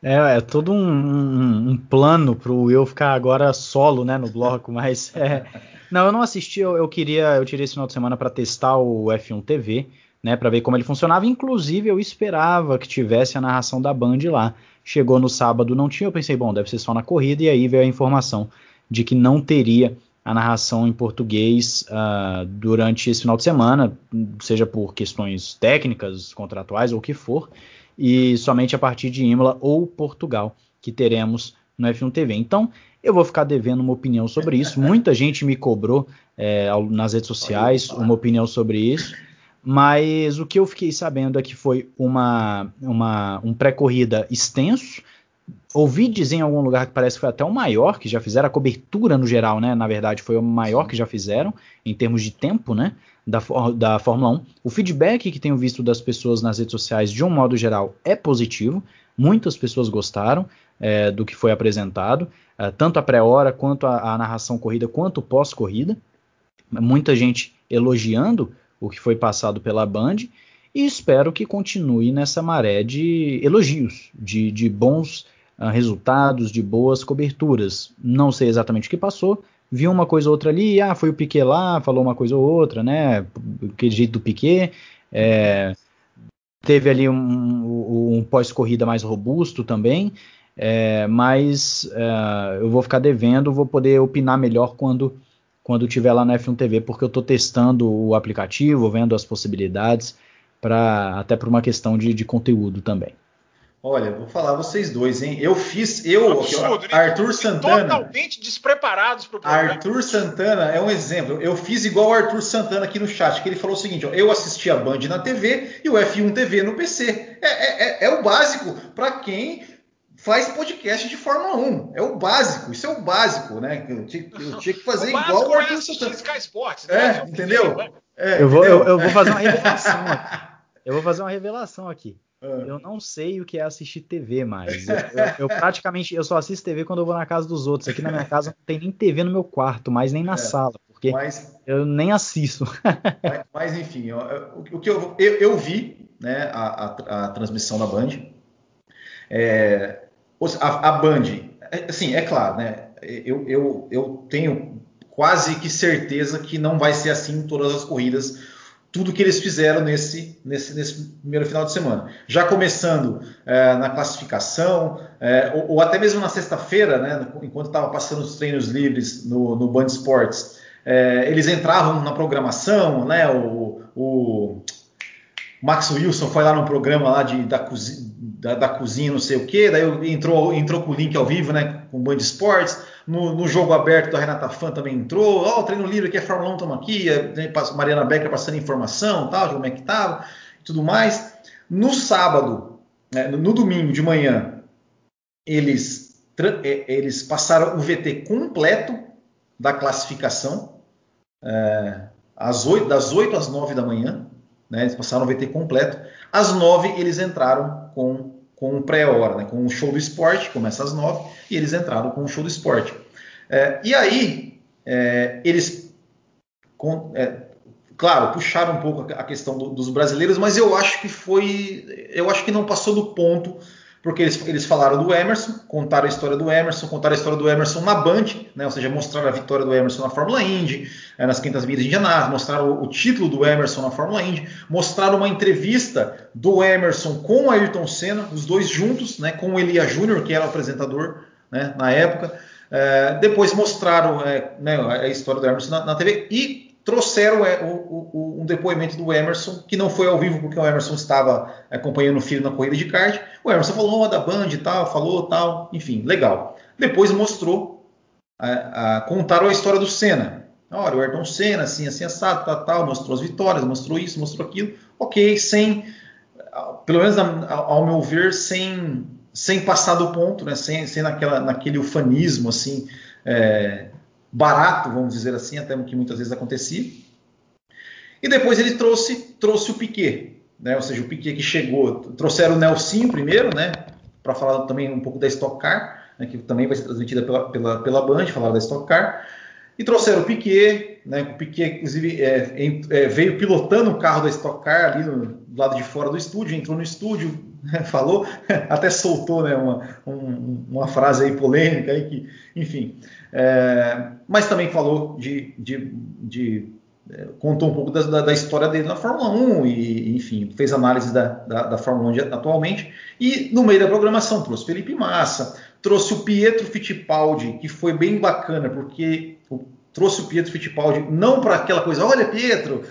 Speaker 3: É, é todo um, um, um plano para o Will ficar agora solo, né, no bloco, mas é, não, eu não assisti, eu, eu, queria, eu tirei esse final de semana para testar o F1 TV, né, para ver como ele funcionava. Inclusive, eu esperava que tivesse a narração da Band lá. Chegou no sábado, não tinha. Eu pensei, bom, deve ser só na corrida. E aí veio a informação de que não teria a narração em português uh, durante esse final de semana, seja por questões técnicas, contratuais ou o que for e somente a partir de Imola ou Portugal que teremos no F1 TV. Então, eu vou ficar devendo uma opinião sobre isso. Muita gente me cobrou é, nas redes sociais uma opinião sobre isso. Mas o que eu fiquei sabendo é que foi uma, uma um pré-corrida extenso, ouvi dizer em algum lugar que parece que foi até o maior que já fizeram, a cobertura no geral, né? Na verdade, foi o maior que já fizeram, em termos de tempo, né? Da, da Fórmula 1. O feedback que tenho visto das pessoas nas redes sociais, de um modo geral, é positivo. Muitas pessoas gostaram é, do que foi apresentado, é, tanto a pré-hora, quanto a, a narração corrida, quanto pós-corrida. Muita gente elogiando o que foi passado pela Band e espero que continue nessa maré de elogios, de, de bons resultados, de boas coberturas. Não sei exatamente o que passou, vi uma coisa ou outra ali, ah, foi o Piquet lá, falou uma coisa ou outra, né? Aquele jeito do Piquet. É, teve ali um, um, pós-corrida mais robusto também, é, mas uh, eu vou ficar devendo, vou poder opinar melhor quando quando tiver lá na F1 TV, porque eu estou testando o aplicativo, vendo as possibilidades para até por uma questão de, de conteúdo também.
Speaker 1: Olha, vou falar vocês dois, hein? Eu fiz, eu, Absurdo, né? Arthur Santana.
Speaker 2: Totalmente despreparados para o
Speaker 1: programa. Arthur Santana é um exemplo. Eu fiz igual o Arthur Santana aqui no chat, que ele falou o seguinte: ó, eu assisti a Band na TV e o F1 TV no PC. É, é, é, é o básico para quem faz podcast de Fórmula 1. É o básico, isso é o básico, né? Eu tinha, eu tinha que fazer o igual o Arthur
Speaker 2: é Santana. Sky Sports,
Speaker 1: né? É, entendeu?
Speaker 3: É, eu, vou, eu, eu, vou fazer uma revelação aqui. Eu vou fazer uma revelação aqui. Ah. Eu não sei o que é assistir TV mais. Eu, eu, eu, praticamente eu só assisto TV quando eu vou na casa dos outros. Aqui na minha casa não tem nem TV no meu quarto, mais nem na é, sala, porque mas, eu nem assisto.
Speaker 1: Mas, mas enfim, o, o, que eu, eu, vi, né, a, a, a transmissão da Band. É, a, a, Band, é, assim, é claro, né? Eu, eu, eu tenho quase que certeza que não vai ser assim em todas as corridas tudo que eles fizeram nesse, nesse, nesse primeiro final de semana. Já começando é, na classificação, é, ou, ou, até mesmo na sexta-feira, né, enquanto estava passando os treinos livres no, no Band Sports, é, eles entravam na programação, né, o, o, Max Wilson foi lá no programa lá de, da, cozinha, da, da cozinha, não sei o que, daí entrou, entrou com o link ao vivo, né, com o Band Sports, no, no, jogo aberto da Renata Fã também entrou. Ó, oh, treino livre aqui é Fórmula 1, estamos aqui. É, Mariana Becker passando informação, tal, como é que estava e tudo mais. No sábado, né, no domingo de manhã, eles, é, eles passaram o VT completo da classificação, é, às 8, das 8 às 9 da manhã. Né, eles passaram o VT completo. Às 9 eles entraram com com pré-hora, né, com o show do esporte, começa às nove, e eles entraram com o show do esporte. É, e aí, é, eles, com, é, claro, puxaram um pouco a questão do, dos brasileiros, mas eu acho que foi, eu acho que não passou do ponto porque eles, eles falaram do Emerson, contaram a história do Emerson, contaram a história do Emerson na Band, né, ou seja, mostraram a vitória do Emerson na Fórmula Indy, é, nas 500 milhas de Indianápolis, mostraram o, o, título do Emerson na Fórmula Indy, mostraram uma entrevista do Emerson com o Ayrton Senna, os dois juntos, né, com o Elia Júnior, que era o apresentador né, na época. É, depois mostraram é, né, a história do Emerson na, na TV e trouxeram é, o, o, um depoimento do Emerson, que não foi ao vivo porque o Emerson estava acompanhando o filho na corrida de kart. O Emerson falou oh, da Band e tal, falou tal, enfim, legal. Depois mostrou, a, a, contaram a história do Senna. Olha, o Ayrton Senna, assim, assim, assado, tal, tal, mostrou as vitórias, mostrou isso, mostrou aquilo. Ok, sem, pelo menos ao meu ver, sem, sem passar do ponto, né, sem, sem naquela, naquele ufanismo, assim, é, barato, vamos dizer assim, até que muitas vezes acontecia. E depois ele trouxe, trouxe o Piquet, né? ou seja, o Piquet que chegou, trouxeram o Nelson primeiro, né? para falar também um pouco da Stock Car, né? que também vai ser transmitida pela, pela, pela Band, falar da Stock Car. E trouxeram o Piquet, né? o Piquet, inclusive, é, é, veio pilotando o carro da Stock Car ali no, do lado de fora do estúdio, entrou no estúdio, falou, até soltou né? uma, um, uma frase aí polêmica, aí que, enfim, é, mas também falou de, de, de é, contou um pouco da, da, história dele na Fórmula 1 e, enfim, fez análise da, da, da, Fórmula 1 atualmente. E no meio da programação trouxe Felipe Massa, trouxe o Pietro Fittipaldi, que foi bem bacana, porque trouxe o Pietro Fittipaldi não para aquela coisa, olha Pietro,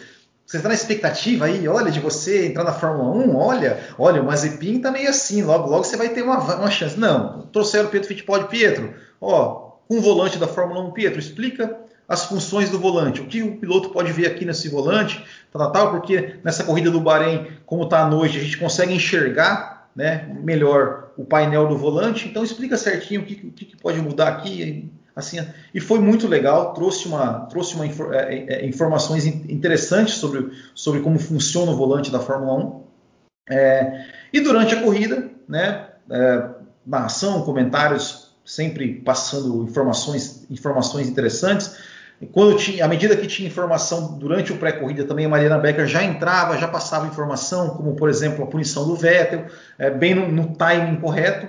Speaker 1: você está na expectativa aí, olha, de você entrar na Fórmula 1, olha, olha, o Mazepin tá meio assim, logo, logo você vai ter uma, uma chance. Não, trouxeram o Pietro Fittipaldi, Pietro, ó, o volante da Fórmula 1. Pietro, explica as funções do volante, o que o piloto pode ver aqui nesse volante, tal, tal, porque nessa corrida do Bahrein, como está à noite, a gente consegue enxergar né, melhor o painel do volante. Então explica certinho o que, o que pode mudar aqui. Assim, e foi muito legal, trouxe, uma, trouxe uma, é, é, informações interessantes sobre, sobre como funciona o volante da Fórmula 1. É, e durante a corrida, né, é, narração, comentários, sempre passando informações, informações interessantes. Quando tinha, à medida que tinha informação durante o pré-corrida, também a Mariana Becker já entrava, já passava informação, como por exemplo a punição do Vettel, é, bem no, no, timing correto.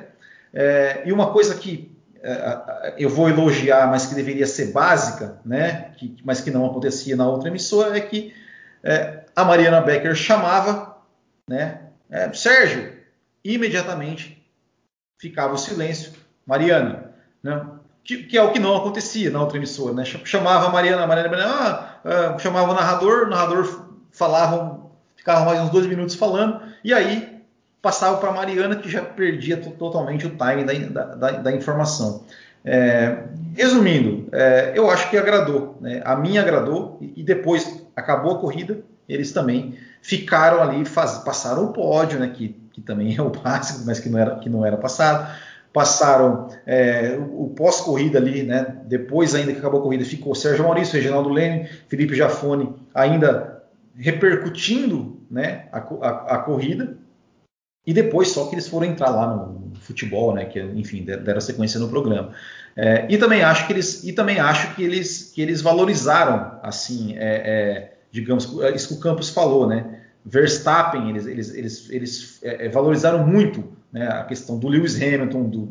Speaker 1: É, e uma coisa que é, eu vou elogiar, mas que deveria ser básica, né, que, mas que não acontecia na outra emissora, é que é, a Mariana Becker chamava, né, é, Sérgio, imediatamente ficava o silêncio, Mariana, né, que, que, é o que não acontecia na outra emissora, né? Chamava a Mariana, a Mariana, ah, ah, chamava o narrador, o narrador falava, ficava mais uns dois minutos falando, e aí passava para a Mariana que já perdia totalmente o time da, da, da informação. É, resumindo, é, eu acho que agradou, né? a minha agradou, e, e, depois acabou a corrida, eles também ficaram ali, faz, passaram o pódio, né? que, que também é o básico, mas que não era, que não era passado passaram é, o, o pós-corrida ali, né? Depois ainda que acabou a corrida, ficou Sérgio Maurício, Reginaldo Leme, Felipe Jafone ainda repercutindo, né? A, a, a, corrida e depois só que eles foram entrar lá no, futebol, né? Que enfim deram sequência no programa. É, e também acho que eles e também acho que eles que eles valorizaram assim, é, é digamos isso que o Campos falou, né? Verstappen eles eles eles, eles é, é, valorizaram muito né, a questão do Lewis Hamilton, do,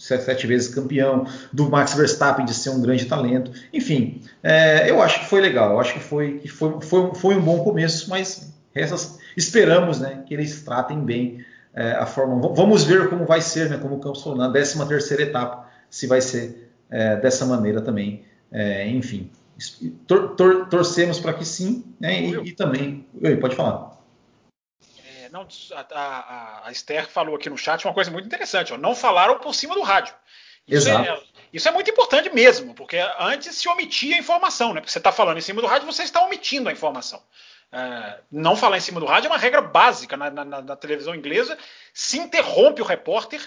Speaker 1: sete, sete, vezes campeão, do Max Verstappen de ser um grande talento. Enfim, é, eu acho que foi legal, eu acho que foi, que foi, foi, foi um bom começo, mas essas, esperamos né, que eles tratem bem é, a Fórmula 1. Vamos ver como vai ser, né, como o Campos falou, na 13 terceira etapa, se vai ser é, dessa maneira também. É, enfim, tor, tor, torcemos para que sim, né, e, e também... Oi, pode falar
Speaker 2: não, a, a, a, Esther falou aqui no chat uma coisa muito interessante. Ó, não falaram por cima do rádio. Isso é. É, isso é muito importante mesmo, porque antes se omitia a informação, né? Porque você está falando em cima do rádio, você está omitindo a informação. É, não falar em cima do rádio é uma regra básica na, na, na televisão inglesa. Se interrompe o repórter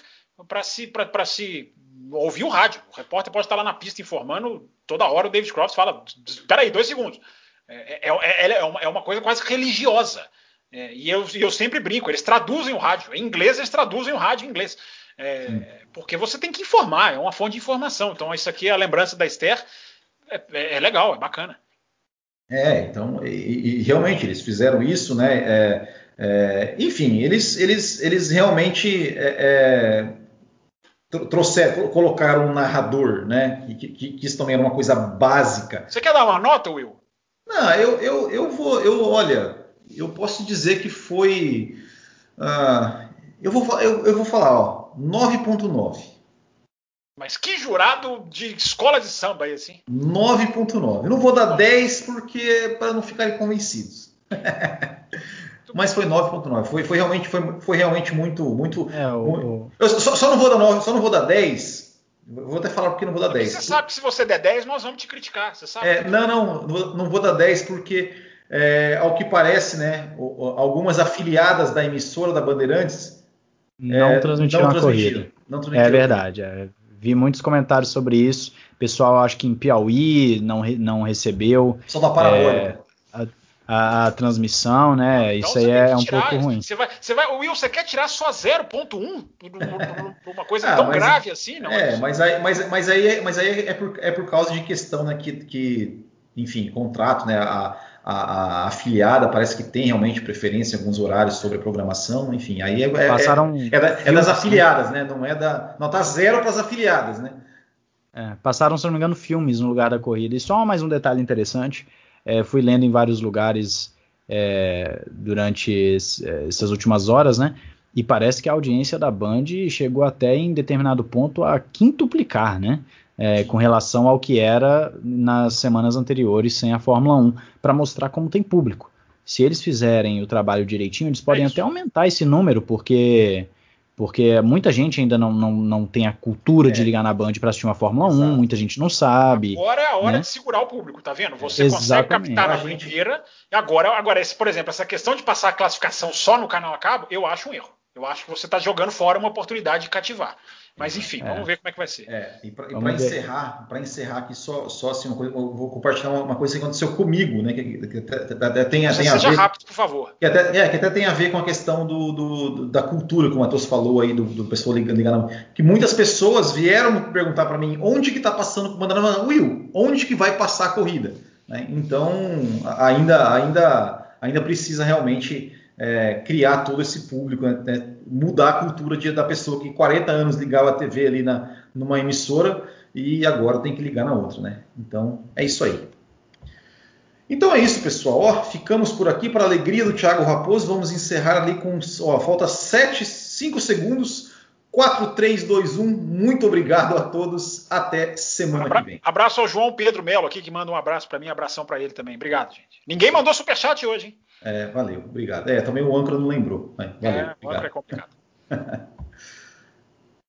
Speaker 2: para se, se ouvir o rádio. O repórter pode estar lá na pista informando toda hora. O David Croft fala: espera aí, dois segundos. É, é, é, é, uma, é uma coisa quase religiosa. É, e eu, eu, sempre brinco, eles traduzem o rádio. Em inglês, eles traduzem o rádio em inglês. É, porque você tem que informar, é uma fonte de informação. Então, isso aqui, a lembrança da Esther, é, é, é legal, é bacana.
Speaker 1: É, então, e, e realmente eles fizeram isso, né? É, é, enfim, eles, eles, eles realmente trouxeram, colocaram um narrador, né? Que, que, que, isso também era uma coisa básica.
Speaker 2: Você quer dar uma nota, Will?
Speaker 1: Não, eu, eu, eu vou, eu, olha, eu posso dizer que foi. Uh, eu, vou, eu, eu vou falar, 9.9.
Speaker 2: Mas que jurado de escola de samba aí, assim?
Speaker 1: 9.9. Eu não vou dar 10 porque para não ficarem convencidos. Mas foi 9.9. Foi, foi, realmente, foi, foi realmente muito. muito, é, o, muito... Eu só, só, não vou dar 9, só não vou dar 10. vou até falar porque não vou dar 10.
Speaker 2: Você sabe que se você der 10, nós vamos te criticar. Você sabe?
Speaker 1: É, não, não, não vou dar 10 porque é, ao que parece, né, algumas afiliadas da emissora da Bandeirantes
Speaker 3: não é, transmitiram não a corrida. Não transmitiram. É verdade. É. Vi muitos comentários sobre isso. O pessoal acho que em Piauí não, não recebeu.
Speaker 1: Só da parabólica.
Speaker 3: É, a, a, transmissão, né? Então isso aí é um pouco ruim.
Speaker 2: Você vai, você vai, Will, você quer tirar só 0.1 por, por, uma coisa ah, tão mas, grave assim, não?
Speaker 1: É, mas aí, mas, mas aí, mas aí é, por, é por causa de questão, né? Que, que enfim, contrato, né? A, a, a, afiliada parece que tem realmente preferência em alguns horários sobre a programação, enfim, aí é, é,
Speaker 3: Passaram
Speaker 1: é, é, é das afiliadas, né? Não é da. Não tá zero para as afiliadas, né?
Speaker 3: É, passaram, se não me engano, filmes no lugar da corrida. E só mais um detalhe interessante. É, fui lendo em vários lugares durante esse, essas últimas horas, né? E parece que a audiência da Band chegou até em determinado ponto a quintuplicar, né? É, com relação ao que era nas semanas anteriores sem a Fórmula 1, para mostrar como tem público. Se eles fizerem o trabalho direitinho, eles podem é até aumentar esse número, porque porque muita gente ainda não, não, não tem a cultura é. de ligar na Band para assistir uma Fórmula Exato. 1, muita gente não sabe.
Speaker 2: Agora é a hora né? de segurar o público, tá vendo? Você Exatamente. consegue captar na E agora, agora esse, por exemplo, essa questão de passar a classificação só no canal a cabo, eu acho um erro. Eu acho que você está jogando fora uma oportunidade de cativar. Mas enfim, é. vamos ver como é que vai ser.
Speaker 1: É, e para encerrar, para encerrar aqui só, só assim uma coisa, eu vou compartilhar uma, coisa que aconteceu comigo, né? Que, que até, até tem,
Speaker 2: tem a ver, rápido, por favor.
Speaker 1: Que até, é, que até tem a ver com a questão do, do da cultura, como o Matheus falou aí, do, do pessoal ligando, ligando, que muitas pessoas vieram perguntar para mim onde que está passando, mandando Will, onde que vai passar a corrida? Né? Então ainda, ainda, ainda precisa realmente é, criar todo esse público, né? né mudar a cultura de, da pessoa que 40 anos ligava a TV ali na, numa emissora e agora tem que ligar na outra, né? Então é isso aí. Então é isso, pessoal. Ó, ficamos por aqui para a alegria do Thiago Raposo. Vamos encerrar ali com. Ó, falta 7, 5 segundos. 4, 3, 2, 1. Muito obrigado a todos. Até semana Abra que vem.
Speaker 2: Abraço ao João Pedro Melo aqui, que manda um abraço para mim. Abração para ele também. Obrigado, gente. Ninguém mandou superchat hoje, hein?
Speaker 1: É, valeu, obrigado. É, também o âncora não lembrou. Valeu,
Speaker 2: é, o âncora é complicado.